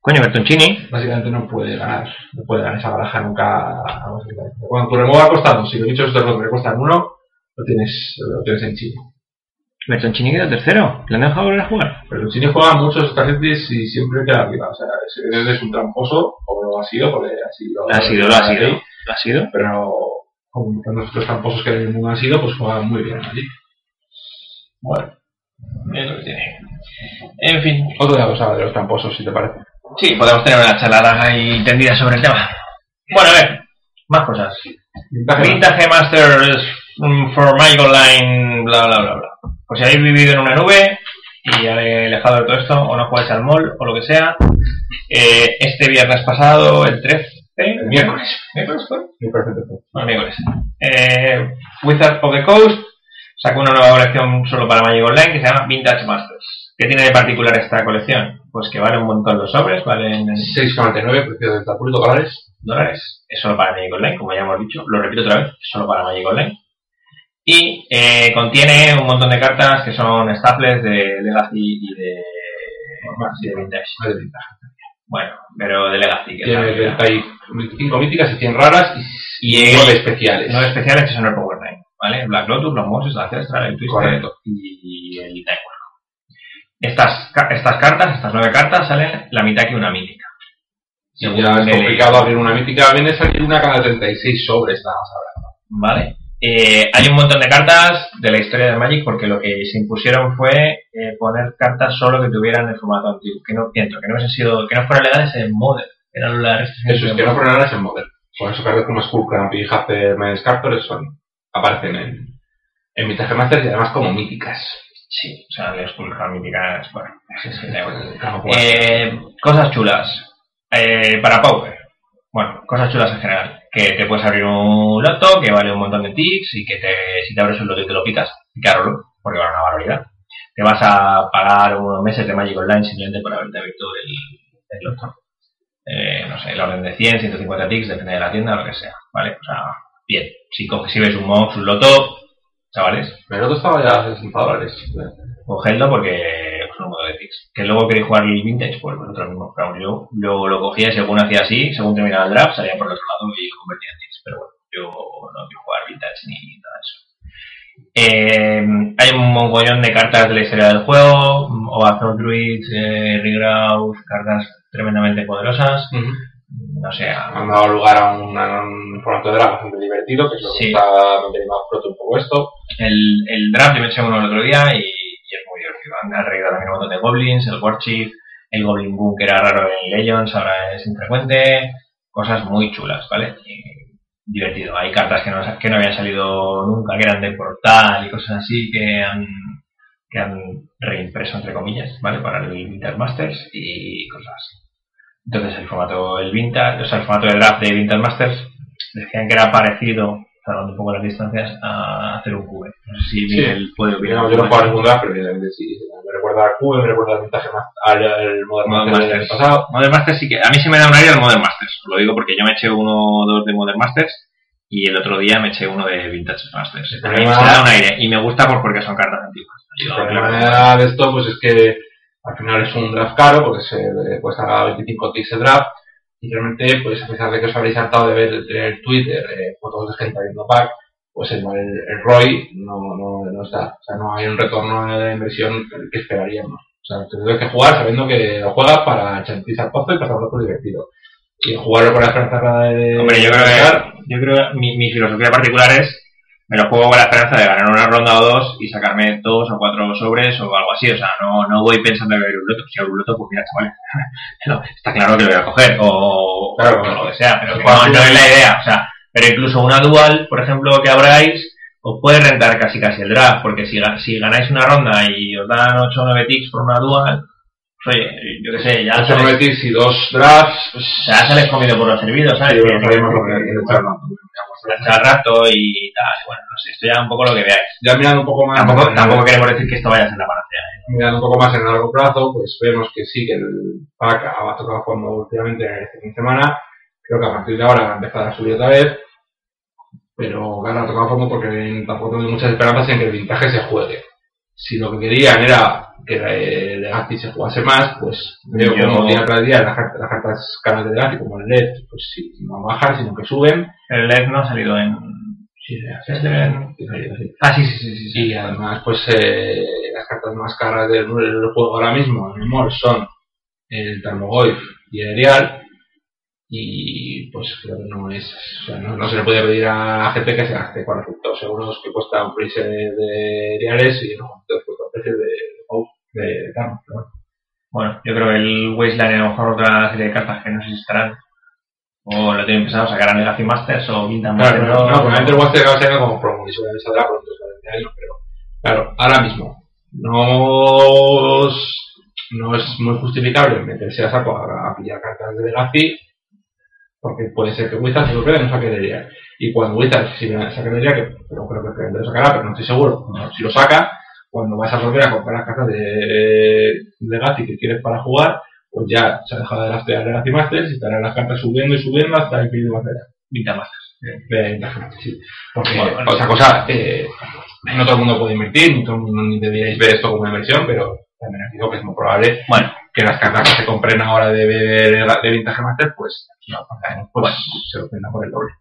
Coño, Bertoncini. básicamente no puede ganar, no puede ganar esa baraja nunca. vamos a ver. Cuando tu removal ha costado, si los bichos de los que cuestan uno, lo tienes, lo tienes en Chile. Bertoncini queda tercero. ¿Le han dejado volver a jugar? Chile juega muchos targetes y siempre queda arriba. O sea, ese es un tramposo, o lo ha sido, porque ha sido. Lo ha sido, lo ha sido. Lo ha sido. Pero como los otros tramposos que en el mundo han sido, pues juega muy bien allí. Bueno, Es lo que tiene. En fin. otro día vamos a hablar de los tramposos, si te parece. Sí, podemos tener una charla ahí tendida sobre el tema. Bueno, a ver. Más cosas. Vintage, Vintage Masters for Magic Online, bla bla bla bla. Pues si habéis vivido en una nube y habéis alejado de todo esto, o no jugáis al mall, o lo que sea, eh, este viernes pasado, el 13, el miércoles, miércoles fue, perfecto. no, el miércoles, eh, Wizard of the Coast sacó una nueva colección solo para Magic Online que se llama Vintage Masters. ¿Qué tiene de particular esta colección? Pues que vale un montón los sobres, valen 6,99, precio de Tapulito dólares. dólares, es solo para Magic Online, como ya hemos dicho, lo repito otra vez, es solo para Magic Online. Y eh, contiene un montón de cartas que son staples de Legacy y de, y de Vintage. No es de ventaja. Bueno, pero de Legacy. Que Tiene es la 25 míticas y 100 raras y, Y 9 especiales. Nueve especiales que son el Power Nine, ¿vale? Black Lotus, los Moses, la Ancestral, el Twister y el Nightwolf. Estas, estas cartas, estas nueve cartas, salen la mitad que una mítica. Según ya es complicado abrir una mítica. Viene a salir una cada 36 sobres, nada más hablando. ¿Vale? Eh, hay un montón de cartas de la historia de Magic porque lo que se impusieron fue eh, poner cartas solo que tuvieran el formato antiguo, que no pienso, que no hubiesen sido, que no fueran legales en Modern. Era la restricción Eso es que no fueron nada en Modern. Por eso cartas como Skullcramp y Hacer Captors son, aparecen en, en Vintage Masters y además como míticas. Sí, o sea, las Skullcraft míticas, bueno, sí, sí, Eh, cosas chulas. Eh, para Pauper. Bueno, cosas chulas en general. Que te puedes abrir un loto que vale un montón de ticks y que te, si te abres un loto y te lo picas, picarlo, porque vale una barbaridad. Te vas a pagar unos meses de Magic Online simplemente por haberte abierto el, el loto. Eh, no sé, el orden de 100, 150 ticks, depende de la tienda lo que sea. ¿Vale? O sea, bien. Si coges, si ves un mox, un loto, chavales, el otro estaba ya a 60 dólares. cogedlo porque Que luego queréis jugar el vintage, pues vosotros mismos. Pero vamos, yo, yo lo cogía y según hacía así, según terminaba el draft, salía por el otro lado y lo convertía en tics. Pero bueno, yo no quiero jugar vintage ni nada de eso. Eh, hay un mogollón de cartas de la historia del juego, Overthrow Druid, eh, cartas tremendamente poderosas. No sé, Han dado lugar a un, a un formato de drama bastante divertido, que es lo que Sí. está manteniendo a flote un poco esto. El, el draft yo me eché uno el otro día y, arreglado también un montón de goblins, el Warchief, el Goblin Boom que era raro en Legends, ahora es infrecuente, cosas muy chulas, ¿vale? Y divertido. Hay cartas que no, que no habían salido nunca, que eran de portal y cosas así que han, que han reimpreso entre comillas, ¿vale? Para el Vintage Masters y cosas así. Entonces el formato, el Vintage, o sea, el formato de draft de Vintage Masters decían que era parecido, salvando un poco las distancias, a hacer un cube. No sé si Sí. Miguel puede Yo opinar. no, yo no he jugado ningún draft, pero evidentemente sí. Me recuerda al Cube, me recuerda al vintage más, al, al Modern Modern Masters pasado. Modern Masters sí que. A mí sí me da un aire el Modern Masters. Lo digo porque yo me eché uno o dos de Modern Masters y el otro día me eché uno de Vintage Masters. A mí problema- se da un aire y me gusta por porque son cartas antiguas. El problema de esto pues es que al final es un draft caro porque se eh, cuesta 25 ticks el draft y realmente pues a pesar de que os habréis hartado de ver tener Twitter eh, fotos de gente abriendo pack pues el, el, el ROI no, no, no está, o sea no hay un retorno de inversión que esperaríamos. O sea, tendrás que jugar sabiendo que lo juegas para chantizar pozo y pasarlo por divertido. Y jugarlo con la esperanza de... Hombre, yo creo que, yo creo que mi, mi filosofía particular es me lo juego con la esperanza de ganar una ronda o dos y sacarme dos o cuatro sobres o algo así. O sea, no, no voy pensando en abrir un loto. Si abro un loto, pues mira, chavales, <laughs> no, está claro que lo voy a coger o, Claro, o lo que sea, pero no, es la idea. O sea, pero incluso una dual, por ejemplo, que abráis, os puede rentar casi casi el draft, porque si, si ganáis una ronda y os dan 8 o 9 ticks por una dual, pues oye, yo qué sé, ya ocho sales, nueve ticks y dos drafts, pues, ya sales comido por los servidos, ¿sabes? Sí, Rato y tal. Bueno, no sé, esto ya un poco lo que veáis. Ya mirando un poco más. Tampoco, tampoco queremos decir que esto vaya a ser la panacea. ¿eh? mirando un poco más en largo plazo, pues vemos que sí, que el pack ha tocado fondo últimamente en este fin de semana. Creo que a partir de ahora va a empezar a subir otra vez. Pero gana tocado fondo porque tampoco tengo muchas esperanzas en que el vintage se juegue. Si lo que querían era que el Legacy se jugase más, pues veo Yo- como día tras día las, cartas- las cartas caras de Legacy, como el LED, pues sí, no bajan, sino que suben. El LED no ha salido en. Sí. Ah, sí, sí, sí. sí, sí. Y además, pues eh, las cartas más caras del, del juego ahora mismo en Mor son el Tarmogoyf y el Erial. Y pues creo que no es. O sea, no, no se le puede pedir a la gente que se gaste 400 euros que cuesta un precio de Eriales y no, cuesta un precio de de Tarmo. Pero bueno. Bueno, yo creo que el Wasteland a lo mejor otra serie de cartas que no sé si estarán. O lo tienen pensado sacar a Legacy Masters o Claro, Masters. no, no, probablemente el Waster va a ser como promo y seguramente saldrá pronto, pero claro, ahora mismo no es, no es muy justificable meterse a saco a, a pillar cartas de Legacy porque puede ser que Wizards se lo cree y no saque de Erial. Y cuando Wizards si saque de Erial, que pero creo que lo sacará, pero no estoy seguro, no, si lo saca, cuando vas a volver a comprar las cartas de Legacy que quieres para jugar, pues ya se ha dejado de rastrear Legacy Masters y estarán las cartas subiendo y subiendo hasta el fin de batalla Vintage Masters. sí. Porque Bueno, otra cosa, eh, no todo el mundo puede invertir, ni todo el mundo ni deberíais ver esto como una inversión, pero también os digo que es muy probable Bueno, que las cartas que se compren ahora de, de, de Vintage Master, pues años, pues se lo vendan por el doble.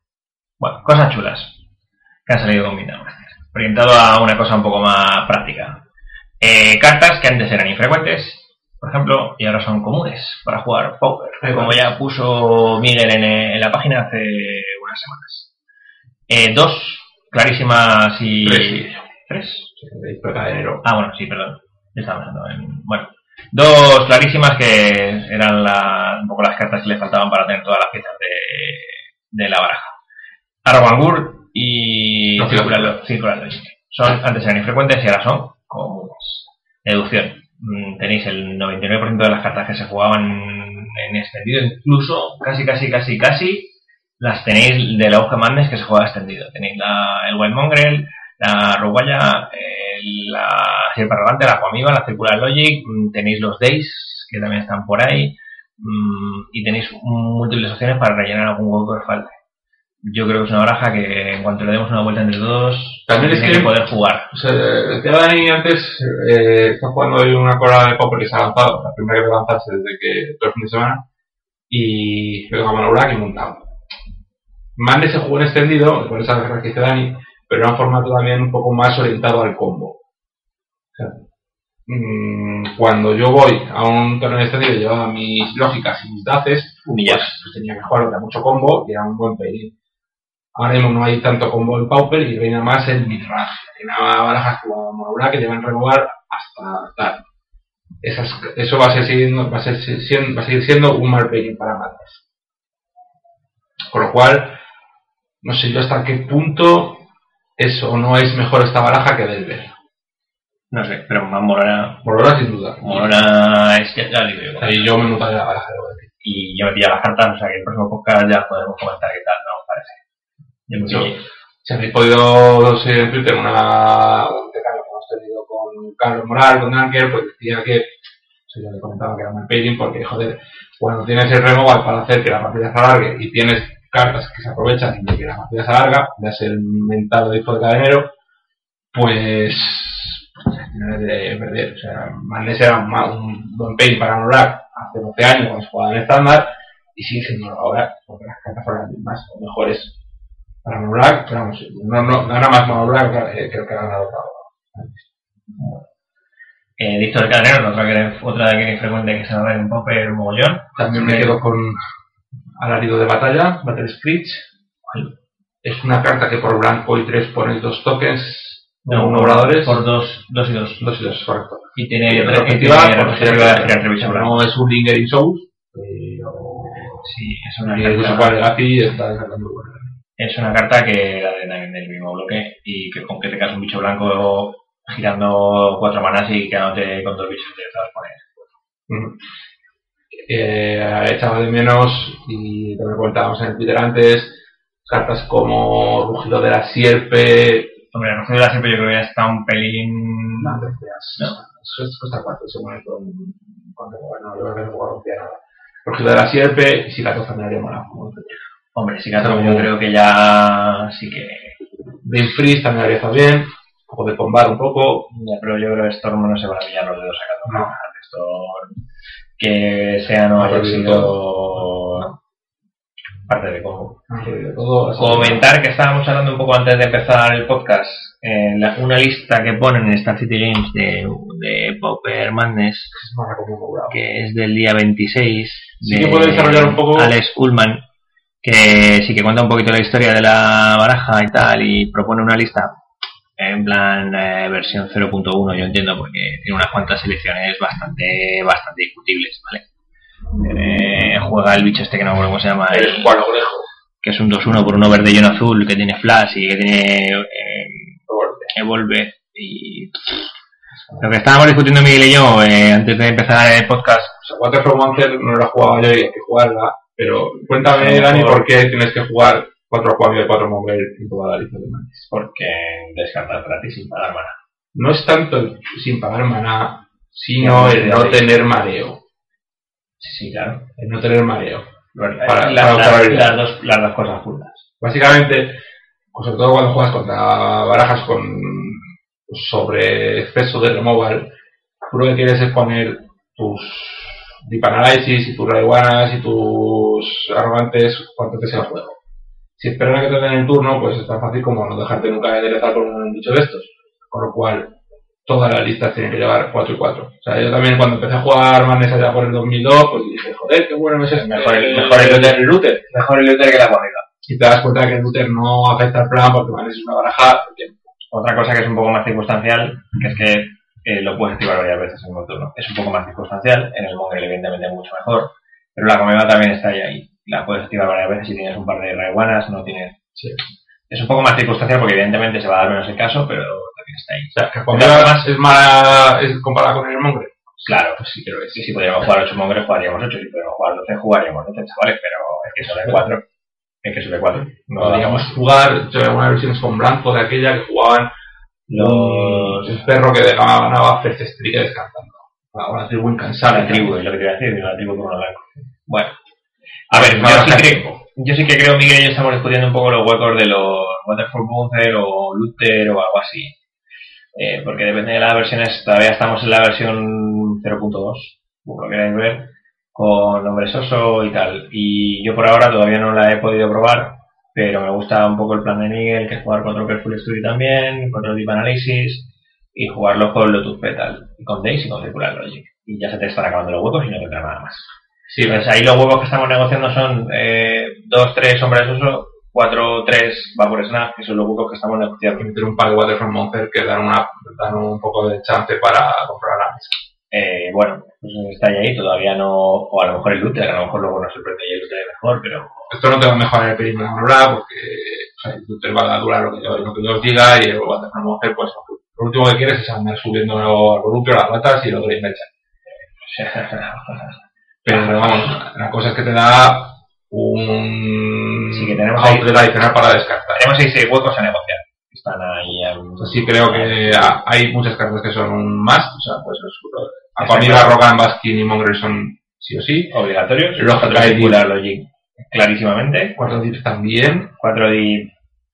bueno, cosas chulas que han salido con Vintage Master. Orientado a una cosa un poco más práctica. Eh, cartas que antes eran infrecuentes, por ejemplo, y ahora son comunes para jugar va. como ya puso Miguel en, en la página hace unas semanas. Eh, dos clarísimas y... Tres. ¿Tres? De historia de enero. Ah, bueno, sí, perdón. Estaba en... Bueno, dos clarísimas que eran la- un poco las cartas que le faltaban para tener todas las piezas de, de la baraja. Arrow y Circular, Circular. Son, antes eran infrecuentes y ahora son comunes. Deducción. Mm, Tenéis el 99% de las cartas que se jugaban en extendido, incluso casi, casi, casi, casi las tenéis del auge Madness que se juega extendido. Tenéis la, el Wild Mongrel, la Roguaya, el- la Sierra Relevante, la Aquamiva, la Circular Logic, mm, tenéis los Days que también están por ahí mm, y tenéis múltiples opciones para rellenar algún hueco que os falte. Yo creo que es una baraja que en cuanto le demos una vuelta entre todos, También es tiene que- que poder jugar. O sea, decía Dani antes, eh, está jugando hoy una cola de Popper que se ha lanzado, la primera que va a lanzarse desde que todo el fin de semana, y luego a Manobrak y montado. Mande se jugó en extendido, con esa guerra que dice Dani, pero era un formato también un poco más orientado al combo. O sea, mm, cuando yo voy a un torneo de extendido y llevaba mis lógicas y mis daces, pues, pues tenía que jugar mucho combo y era un buen pelín. Ahora mismo no hay tanto combo en Pauper y reina más el midrange. Reina barajas como Monobra que te van a renovar hasta tal. Esas, eso va a, ser siendo, va, a ser va a seguir siendo un mal pelín para Madness. Con lo cual, no sé yo hasta qué punto es o no es mejor esta baraja que Delver. No sé, pero más Morona, Monobra sin duda. Morona es que ya digo yo. O sea, y yo me notaré la baraja de y yo me pillé las cartas, o sea que el próximo podcast ya podremos comentar qué tal, Yo- pillé. Si habéis podido seguir en Twitter una un intercambio que hemos tenido con Carlos Moral, con Dunker, pues decía que, o sea, yo le comentaba que era mal paging porque, joder, cuando tienes el removal para hacer que la partida se alargue y tienes cartas que se aprovechan de que la partida se alarga, ya sea el mentado hijo de cadenero, pues tienes de perder. O sea, Madness era un, un buen paging para Moral hace 12 años cuando se jugaba en estándar y sigue siendo ahora porque las cartas fueron las mismas o mejores para Monoblanc, pero vamos, no, no, gana más Monoblanc que creo que ha ganado ahora. Eh, Dicto del Cadenero, otra, que, otra que frecuente que se va a ver en Popper, mogollón. También me quedo con Alarido de Batalla, Battle Screech. Es una carta que por blanco y tres pones dos tokens, No, uno obradores, Por dos, dos y dos. dos y dos, correcto. Y tiene, Y Blanca. no es un Lingering Souls, pero Sí, es una carta, Super Legacy está muy bueno. Es una carta que también del mismo bloque y que con que te caes un bicho blanco girando cuatro manas y quedándote con dos bichos te sabes poner. Ujú. Eh, echaba de menos, y también comentábamos en el Twitter antes, cartas como Rugido de la Sierpe, Hombre, el Rocío de la Sierpe yo creo que ya está un pelín... No, No. Eso es- cuesta cuatro, según el con, cuando, bueno, yo creo que no puedo confiar nada. Rugido de la Sierpe, y si la cosa me haría mola. Hombre, sí que yo creo que ya sí que... Brain Freeze también haría estar bien, un poco de combar un poco. Ya, pero yo creo que Storm no se van a pillar los dedos sacando No. Storm, que sea no haya sido parte de así Comentar que estábamos hablando un poco antes de empezar el podcast, la- una lista que ponen en Star City Games de, de Popper Madness, que es del día 26, Sí de que puede desarrollar un poco- Alex Ullman, que sí que cuenta un poquito la historia de la baraja y tal, y propone una lista en plan eh, versión 0.1, yo entiendo, porque tiene unas cuantas selecciones bastante bastante discutibles, ¿vale? Eh, juega el bicho este que no me acuerdo cómo se llama, el- Juan Orejo. que es un 2-1 por uno verde y uno azul, que tiene flash y que tiene eh, evolve y lo que estábamos discutiendo Miguel y yo eh, antes de empezar el podcast O sea, from Monster no la jugaba yo y hay que jugarla, pero cuéntame, Dani, por- qué tienes que jugar 4 Aquavio y 4 Mongrel en toda la lista de manes. porque descartar gratis sin pagar mana No es tanto sin pagar maná, sino el no tener mareo. sí, sí, claro El no tener mareo. Para, Para- la- para las, dos, las dos cosas juntas Básicamente, pues sobre todo cuando juegas contra barajas con sobre exceso de removal, lo que quieres es poner tus deep analysis y tus raiwanas y tus arrogantes cuando te sea el juego. Si esperan a que te den el turno, pues es tan fácil como no dejarte nunca enderezar con un bicho de estos. Con lo cual, todas las listas tienen que llevar 4 y 4. O sea, yo también cuando empecé a jugar Madness allá por el 2002, pues dije, joder, qué bueno es este. Mejor el, mejor el looter, el looter. Mejor el looter que la moneda. Y te das cuenta que el looter no afecta al plan porque Madness es una baraja. Porque Otra cosa que es un poco más circunstancial, que es que eh, lo puedes activar varias veces en un turno. Es un poco más circunstancial, en el Mongrel evidentemente mucho mejor, pero la comida también está ahí, ahí. La puedes activar varias veces si tienes un par de raiguanas, no tienes... Sí. Es un poco más circunstancial porque evidentemente se va a dar menos el caso, pero también está ahí. O sea, que además es mala, es comparada con el Mongrel. Claro, pues sí, pero es que si podríamos jugar 8 Mongres jugaríamos 8, si podríamos jugar 12 jugaríamos 12, chavales, pero es que solo hay 4. Es que solo hay 4. No Podríamos jugar, yo algunas versiones con blanco de aquella que jugaban los... un perro que ganaba First Street descansando. Ahora la tribu incansable. la tribu, es lo que te iba a decir, la tribu con blanco. Bueno. A ver, yo sí, creo, yo sí que creo, Miguel y yo estamos discutiendo un poco los huecos de los Waterfall Bouncer o Luther o algo así. Eh, porque depende de las versiones, todavía estamos en la versión 0.2, como lo queráis ver, con Hombre Soso y tal. Y yo por ahora todavía no la he podido probar, pero me gusta un poco el plan de Miguel, que es jugar con Full Studio también, con Deep Analysis, y jugarlo con Lotus Petal, y con Daisy y con Circular Logic. Y ya se te están acabando los huecos y no entra nada más. Sí, Pues ahí los huevos que estamos negociando son 2, 3 hombres uso, 4, 3 va por snap, que son los huevos que estamos negociando. que meter un par de Waterfront Monster que dan, una, dan un poco de chance para comprar la mesa. Eh, bueno, pues está ahí, todavía no, o a lo mejor el Luther, a lo mejor luego nos sorprende y el Luther es mejor, pero Esto no te va a mejorar el perímetro ahora porque o sea, el Twitter va a durar lo que yo, lo que yo os diga y el Waterfront Monster, pues lo último que quieres es andar subiendo al columpio, las ratas y lo que. <laughs> Pero vamos, la cosa es que te da un Sí, que tenemos ahí- outlet adicional para descartar. tenemos ahí 6 huecos a negociar. Están ahí. sí creo que ha- hay muchas cartas que son un must, o sea, pues es- Exacto. Aquamira, Rogan, Baskin y Mongrel son sí o sí. obligatorios. Los circular logic, clarísimamente. Cuatro dips también. 4 de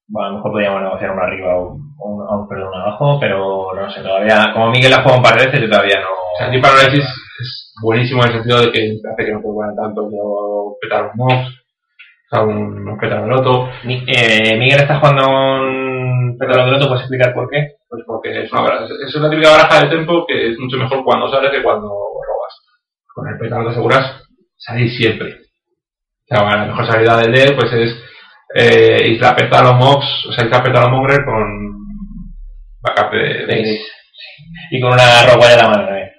bueno, a lo mejor podríamos negociar uno arriba o un, un- perdón, abajo, pero no sé, todavía, como Miguel ha jugado un par de veces, yo todavía no. O sea, Deep Analysis es buenísimo en el sentido de que hace que no te vuelan tanto o petar un mox, o sea, un, un petar un loto, Mi- eh, Miguel está jugando un De Loto, ¿puedes explicar por qué? pues porque es una baraja, es una típica baraja de tempo que es mucho mejor cuando sales que cuando robas. Con el te aseguras salir siempre. O sea, bueno, la mejor salida del deck pues es eh, Isla Pétalo Mox, o sea, Isla Pétalo Mongrel con backup de Daisy. Y con una roguaya en la mano también.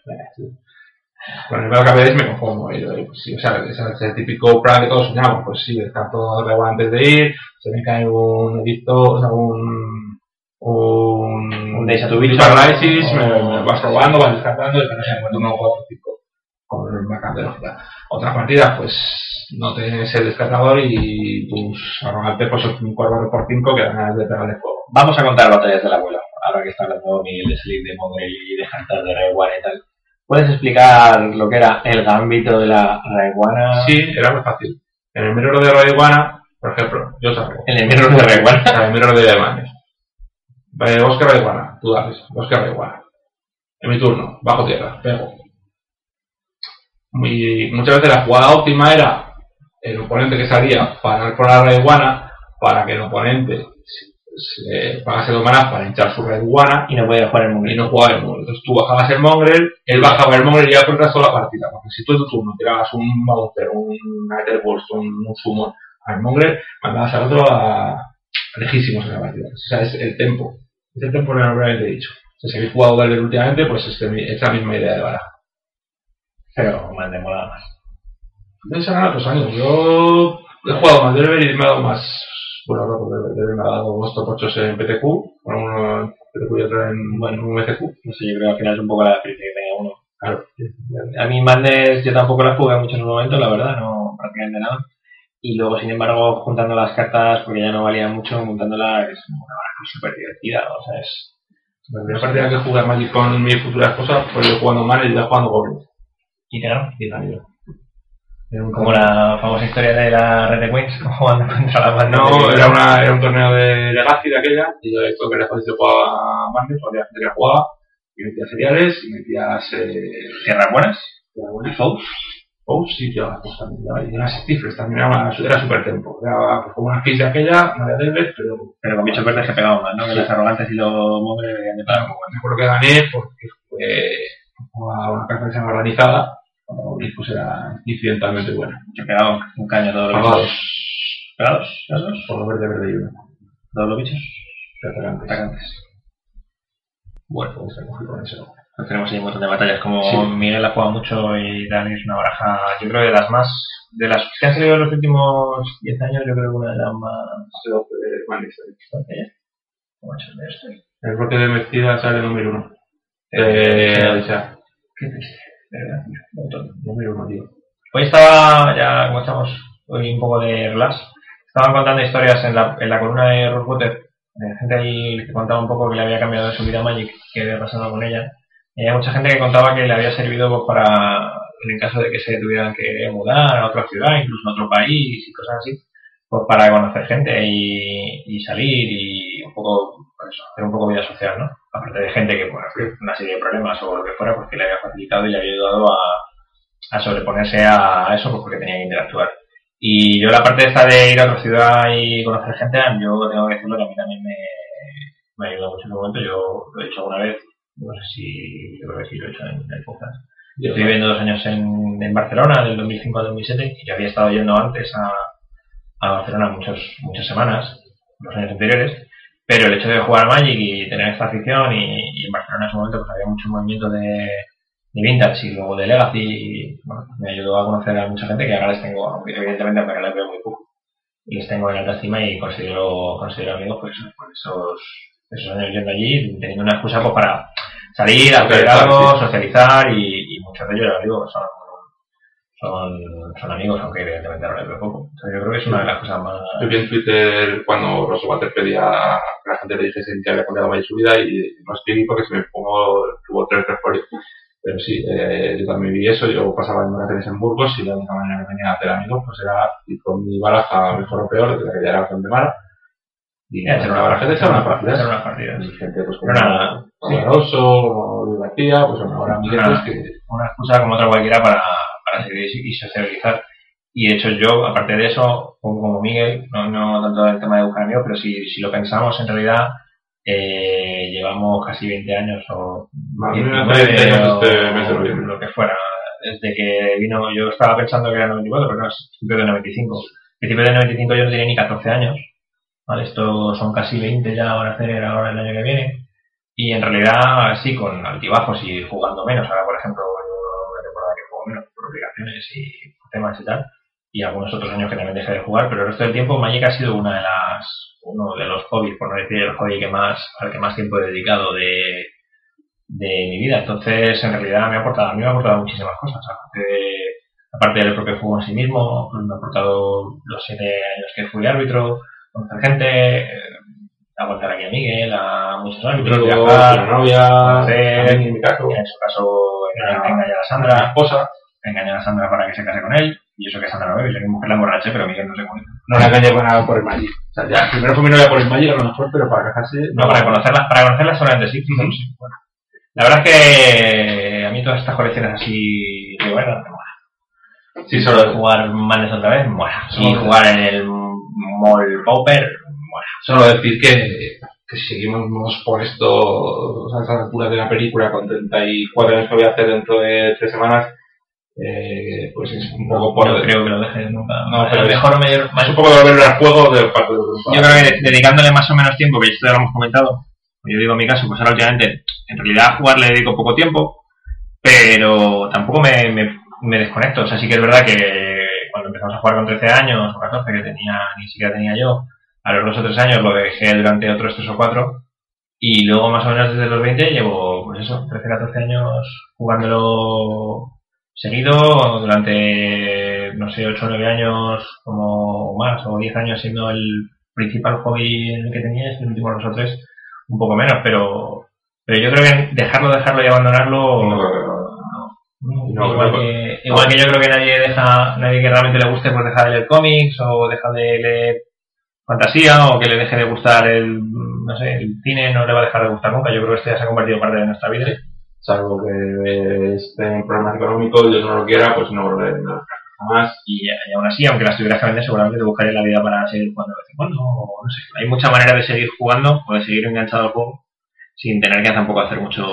Con el backup de me conformo. Y, eh, pues, sí, o sea, es el típico plan que todos soñamos. Pues sí, descarto todo antes de ir, se me cae un edicto, o sea, un... Un, Un Daisy a tu bicho. Paralysis, me, O- me vas robando, vas descartando, y no sé, encuentro un 4 5 con el backup de lógica. Otra partida, pues no tienes el descartador y tus arrogantes pues un 4 por 5 que dan ganas de pegarle fuego. Vamos a contar batallas del abuelo. Ahora que está hablando Miguel de salir de Mongrel y de Hunter de Raiguana y tal. ¿Puedes explicar lo que era el gambito de la Raiguana? Sí, era muy fácil. En el mirror de Raiguana, por ejemplo, yo salgo. En el mirror de <laughs> Raiguana. O sea, el mirror de Manes. Eh, bosque Raiguana, tú dales, bosque Raiguana. En mi turno, bajo tierra, pego. Y muchas veces la jugada óptima era el oponente que salía parar por la Raiguana para que el oponente se- se pagase dos manas para hinchar su Raiguana Y no podía jugar el y Mongrel. no jugaba el Mongrel. Entonces tú bajabas el Mongrel, él bajaba el Mongrel y ya resto de la partida. Porque si tú en tu turno tirabas un Bouncer, un Etherburst, un, un Summon al Mongrel, mandabas al otro a lejísimos en la partida. O sea, es el tempo. Es el tempo que normalmente he dicho. O sea, si habéis jugado Valder últimamente, pues es, es la misma idea de baraja. Pero de mola más. Entonces eran otros años. Yo he jugado más Delver y me ha dado más. Bueno, no, porque Delver me ha dado dos top 8 en PTQ, bueno, uno en PTQ y otro en, bueno, en VCQ. No sé, yo creo que al final es un poco la experiencia que tenía uno. Claro. A mí Madness yo tampoco la jugué mucho en un momento, la verdad, no prácticamente nada. Y luego, sin embargo, juntando las cartas, porque ya no valían mucho, montándola es una baraja súper divertida. O sea, es... La primera partida que jugué a Magic con mi futura esposa fue yo jugando mal y ella jugando Goblins. Y te ganó. Y gané yo. Era Como la famosa historia de la Red de Queens <laughs> jugando contra la Madness. No, era, una, era un torneo de Legacy de aquella, y yo esto que le jodí jugaba a Madness, había gente que la jugaba, Y metías cereales, y metías... Eh, ¿Tierras buenas? tierras buenas. Oh, sí, llevaba pues también. llevaba- Y unas cifras también, era, era super tempo. Era pues, como una fish de aquella, había Delvet, pero Pero con bichos verdes que pegaban más, ¿no? Que los arrogantes y los móviles deberían de pagar me acuerdo que gané porque fue a una se llama organizada, cuando pues era incidentalmente buena. Que pegaban un caño todos los Pagados bichos. ¿Pegados? ¿Los dos? por lo verde, verde y uno. ¿Todos los bichos? Atacantes. Atacantes. Bueno, pues me cogí con eso. Pues tenemos ahí un montón de batallas. Como Sí. Miguel ha jugado mucho y Dani es una baraja, yo creo de las más. De las que han salido en los últimos 10 años, yo creo que una de las más. Hace 12 de Manchester. ¿Cómo es el de este? El bloque de vestida sale número uno. Eh, sea, Qué triste, de verdad, un montón. número uno, tío. Hoy estaba, ya como estamos hoy un poco de relax, estaban contando historias en la, en la columna de Rosewater, de gente ahí que contaba un poco que le había cambiado de su vida Magic, que había pasado con ella. Y hay mucha gente que contaba que le había servido pues, para, en el caso de que se tuvieran que mudar a otra ciudad, incluso a otro país y cosas así, pues para conocer gente y, y salir y un poco, pues, hacer un poco vida social, ¿no? Aparte de gente que, bueno, una serie de problemas o lo que fuera, pues que le había facilitado y le había ayudado a, a sobreponerse a eso pues porque tenía que interactuar. Y yo la parte esta de ir a otra ciudad y conocer gente, yo tengo que decirlo que a mí también me, me ayudó mucho en ese momento. Yo lo he hecho alguna vez, no sé si, yo creo que sí lo he hecho en el podcast. Yo estoy viviendo dos años en, en Barcelona, del 2005 al 2007, y yo había estado yendo antes a, a Barcelona muchos, muchas semanas, los años anteriores, pero el hecho de jugar a Magic y tener esta afición, y, y en Barcelona en ese momento pues había mucho movimiento de, de Vintage y luego de Legacy, y, bueno, me ayudó a conocer a mucha gente que ahora les tengo, aunque evidentemente ahora les veo muy poco, y les tengo en alta estima y considero, considero amigos pues, por esos, esos años yendo allí, teniendo una excusa pues para salir, hacer algo, socializar y, y muchos de ellos, ya os digo, son, son, son amigos, aunque evidentemente ahora les veo poco. Entonces yo creo que es una de las cosas más... Yo vi en Twitter cuando Rosobater pedía que la gente le dijese que había cambiado más su vida y no escribí porque se me pongo, tuvo tres reforios. Pero sí, eh, yo también vi eso, yo pasaba en vacaciones en Burgos y la única manera que tenía de hacer amigos pues era ir con mi baraja mejor o peor, que ya era bastante mala. Echar una baraja, echar una partida. unas partidas. Y gente pues como nada. Alonso, como García, pues ahora Nada. que una excusa como otra cualquiera para, para seguir y socializar. Y de hecho yo, aparte de eso, como, Miguel, no, no tanto el tema de buscar amigos, pero si, si lo pensamos, en realidad eh, llevamos casi 20 años o Más o menos 19 hace 20 años este mes de noviembre. lo que fuera. Desde que vino, yo estaba pensando que era 94, pero no, es principio de 95. Principio de 95 yo no tenía ni 14 años. Vale, estos son casi 20 ya van a hacer ahora el año que viene. Y en realidad sí, con altibajos y jugando menos. Ahora, por ejemplo, una temporada que juego menos por obligaciones y por temas y tal. Y algunos otros años que también dejé de jugar, pero el resto del tiempo Magic ha sido una de las, uno de los hobbies, por no decir el hobby que más, al que más tiempo he dedicado de, de mi vida. Entonces, en realidad me ha aportado, a mí me ha aportado muchísimas cosas. Aparte, de- aparte del propio juego en sí mismo, me ha aportado los siete años que fui árbitro, conocer gente, eh, aguantar aquí a Miguel, a muchos Luego, viajar, la novia, conocer, a en mi caso, en su caso engañar engañar a la Sandra, esposa, engañar a Sandra para que se case con él, y eso que Sandra no bebe, yo que mujer la emborraché, pero Miguel no se conoce. no la engañé nada por el Magic. O sea, ya, primero fue mi novia por el Magic a lo mejor, pero para casarse. No, para conocerlas, para conocerlas solamente sí. Ujú. sí, bueno. La verdad es que a mí todas estas colecciones así de bueno, me mola. Sí, Solo de jugar Manes otra vez, mola. Y jugar en el Mall Pauper, mola. Solo decir que, que si seguimos por esto, o sea, a estas alturas de la película, con 34 años que voy a hacer dentro de tres semanas, eh, pues es un poco por. No creo que lo dejes nunca. No, pero mejor más es un poco de volver al juego de parte de los Yo creo que de- dedicándole más o menos tiempo, que esto ya lo hemos comentado, yo digo en mi caso, pues ahora últimamente, en realidad a jugar le dedico poco tiempo, pero tampoco me, me, me desconecto. O sea, sí que es verdad que cuando empezamos a jugar con 13 años o 14, que tenía ni siquiera tenía yo, a los dos o tres años lo dejé durante otros tres o cuatro, y luego más o menos desde los 20 llevo, pues eso, 13, 14 años jugándolo seguido durante, no sé, 8 o 9 años como más, o 10 años siendo el principal hobby en el que tenía, estos últimos dos o tres, un poco menos, pero, pero yo creo que dejarlo, dejarlo y abandonarlo, No, no, no, igual, no, que, igual que yo creo que nadie deja, nadie que realmente le guste, pues deja de leer cómics, o deja de leer fantasía, o que le deje de gustar el no sé, el cine no le va a dejar de gustar nunca. Yo creo que esto ya se ha convertido en parte de nuestra vida. Salvo que esté en problemas económicos, Dios no lo quiera, pues no volveré a las cartas jamás. Y, y aún así, aunque las tuvieras que vender, seguramente te buscaría la vida para seguir jugando de vez en cuando. o No sé, hay muchas maneras de seguir jugando o de seguir enganchado al juego sin tener que tampoco hacer mucho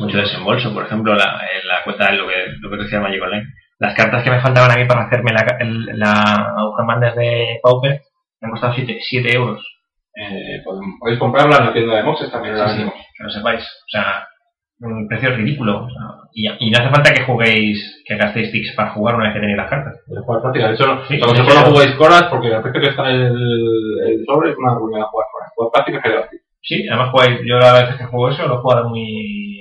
mucho desembolso. Por ejemplo, la, en la cuenta de lo que, lo que decía Magic Online. Las cartas que me faltaban a mí para hacerme la, el- la Aguja de Pauper me han costado 7 euros. Eh, podem- podéis comprarla en la tienda de Moxes también. Sí, sí, que lo sepáis. O sea, un precio ridículo. O sea, y, y no hace falta que juguéis, que gastéis tics para jugar una vez que tenéis las cartas. De jugar práctica. De hecho, no, Sí, de no jugáis coras porque el precio que está en el, el sobre es una ruina jugar coras. Jugar práctica es gratis. Sí, además jugáis, yo las veces que juego eso lo he jugado muy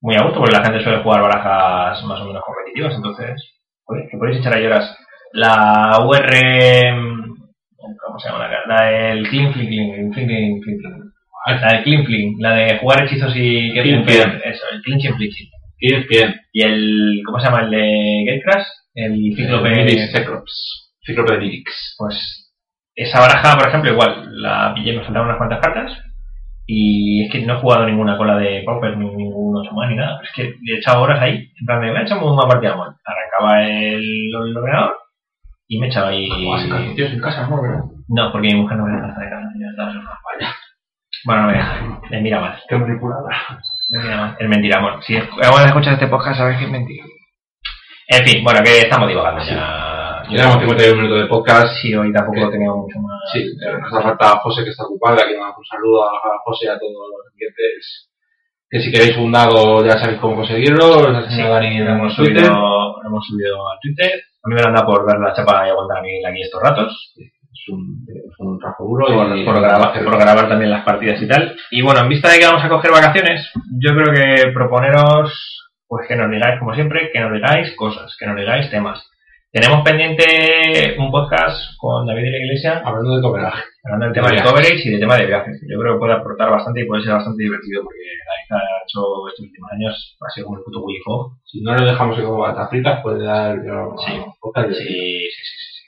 muy a gusto porque la gente suele jugar barajas más o menos competitivas, entonces, joder, que podéis echar a lloras. La UR, ¿cómo se llama la? La del Clean Fling, Clean, Fling, Clean. La del Clean Fling, la de jugar hechizos y que eso, el Clean Fling. Y el, ¿cómo se llama? El de Gatecrash, el Cíclope. Cecrops. Cíclope de pues esa baraja, por ejemplo, igual la pillé, me faltaban unas cuantas cartas y es que no he jugado ninguna cola de Pauper, ni ningún Osuma, ni nada. Es que he echado horas ahí, en plan de, me he echado una partida de. Arrancaba el, el ordenador y me echaba ahí... Tíos en casa, ¿no? ¿verdad? No, porque mi mujer no me deja estar de casa, señor, estaba sola. Vaya. Bueno, no me deja, me mira mal, Qué manipulada. me mira mal. Es mentira, amor. Si vamos a escuchar este podcast, sabes que es mentira. En fin, bueno, que estamos divagando ya. Llevamos 51 minutos de podcast. Sí, hoy tampoco teníamos mucho más. Sí, eh, nos hace falta José que está ocupado. Aquí mandamos un saludo a a José y a todos los clientes. Que si queréis un dado ya sabéis cómo conseguirlo. Ha Sí, Dani lo en hemos Twitter. subido, lo hemos subido a Twitter. A mí me lo han dado por ver la chapa y aguantar a mí aquí estos ratos. Es un, es un trabajo duro. Por, y, por grabar, por grabar también las partidas y tal. Y bueno, en vista de que vamos a coger vacaciones, yo creo que proponeros, pues que nos digáis, como siempre, que nos digáis cosas, que nos digáis temas. Tenemos pendiente un podcast con David de la Iglesia Hablando de cooperaje. hablando del tema De coverage y del tema de viajes. Yo creo que puede aportar bastante y puede ser bastante divertido porque David ha hecho estos últimos años, ha sido como el puto Willy. Si no le dejamos que coma patatas fritas, puede dar Sí. podcast Sí, sí, sí, sí. sí.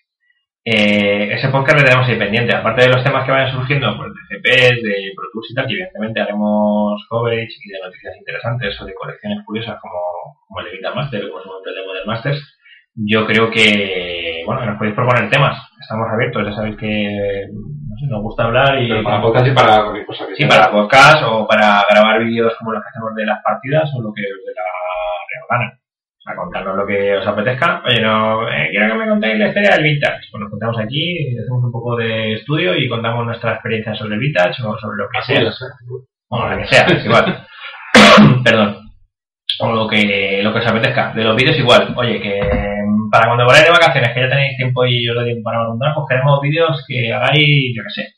Eh, ese podcast le tenemos ahí pendiente. Aparte de los temas que vayan surgiendo, pues de CPs, de Pro Tools y tal, que evidentemente haremos coverage y de noticias interesantes o de colecciones curiosas como, como el de Vita Master como el de Model Masters. Yo creo que, bueno, que nos podéis proponer temas. Estamos abiertos, ya sabéis que no sé, nos gusta hablar y Pero para podcast y para cualquier cosa que Sí, sea. para podcast o para grabar vídeos como los que hacemos de las partidas o lo que os dé la real gana. O sea, contarnos lo que os apetezca. Oye, no, eh, quiero que me contéis la historia del vintage. Pues nos juntamos aquí, hacemos un poco de estudio y contamos nuestra experiencia sobre el vintage o sobre lo que sea. ¿eh? Bueno, la que sea, es igual. <coughs> Perdón. O lo que, lo que os apetezca. De los vídeos igual. Oye, que para cuando vayáis de vacaciones, que ya tenéis tiempo y os doy tiempo para montar, pues queremos vídeos que hagáis, yo qué sé.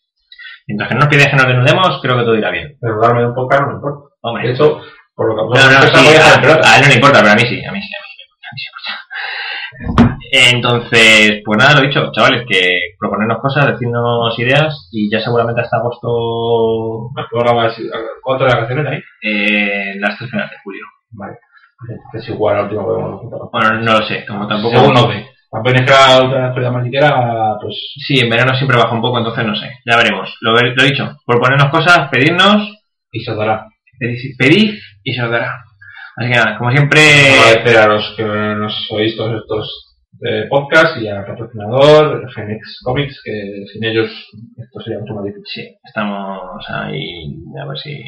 Mientras que no nos pidáis que nos desnudemos, creo que todo irá bien. Pero darme un podcast no me importa. Hombre, De hecho, por lo que no, no, sí, a, a él no le importa, pero a mí sí, a mí sí, a mí sí, a mí sí importa. Entonces, pues nada, lo dicho, chavales, que proponernos cosas, decirnos ideas y ya seguramente hasta agosto, El programa es ¿Cuánto de vacaciones ahí? eh, las tres finales de julio. Vale. Que es igual al último que hemos juntado. Bueno, no lo sé, como tampoco... Según nos ve. También es que la última feria maniquera, pues Sí, en verano siempre baja un poco, entonces no sé, ya veremos. Lo, ve- lo dicho, proponernos cosas, pedirnos, y se os dará. pedid, pedid y se os dará. Así que nada, como siempre... Agradecer a los que nos oís todos estos eh, podcasts y al patrocinador, Genex Comics, que sin ellos esto sería mucho más difícil. Sí, estamos ahí a ver si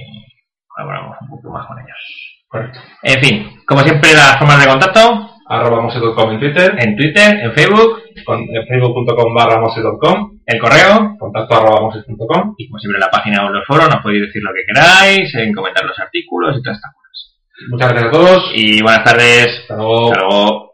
colaboramos un poco más con ellos. Correcto. En fin, como siempre, las formas de contacto Arroba mose.com en Twitter, en Twitter, en Facebook, con, en facebook.com barra mose.com, el correo contacto arroba mose.com. y como siempre en la página o en los foros nos podéis decir lo que queráis, en comentar los artículos y todas estas cosas. Muchas gracias a todos. Y buenas tardes. Hasta luego. Hasta luego.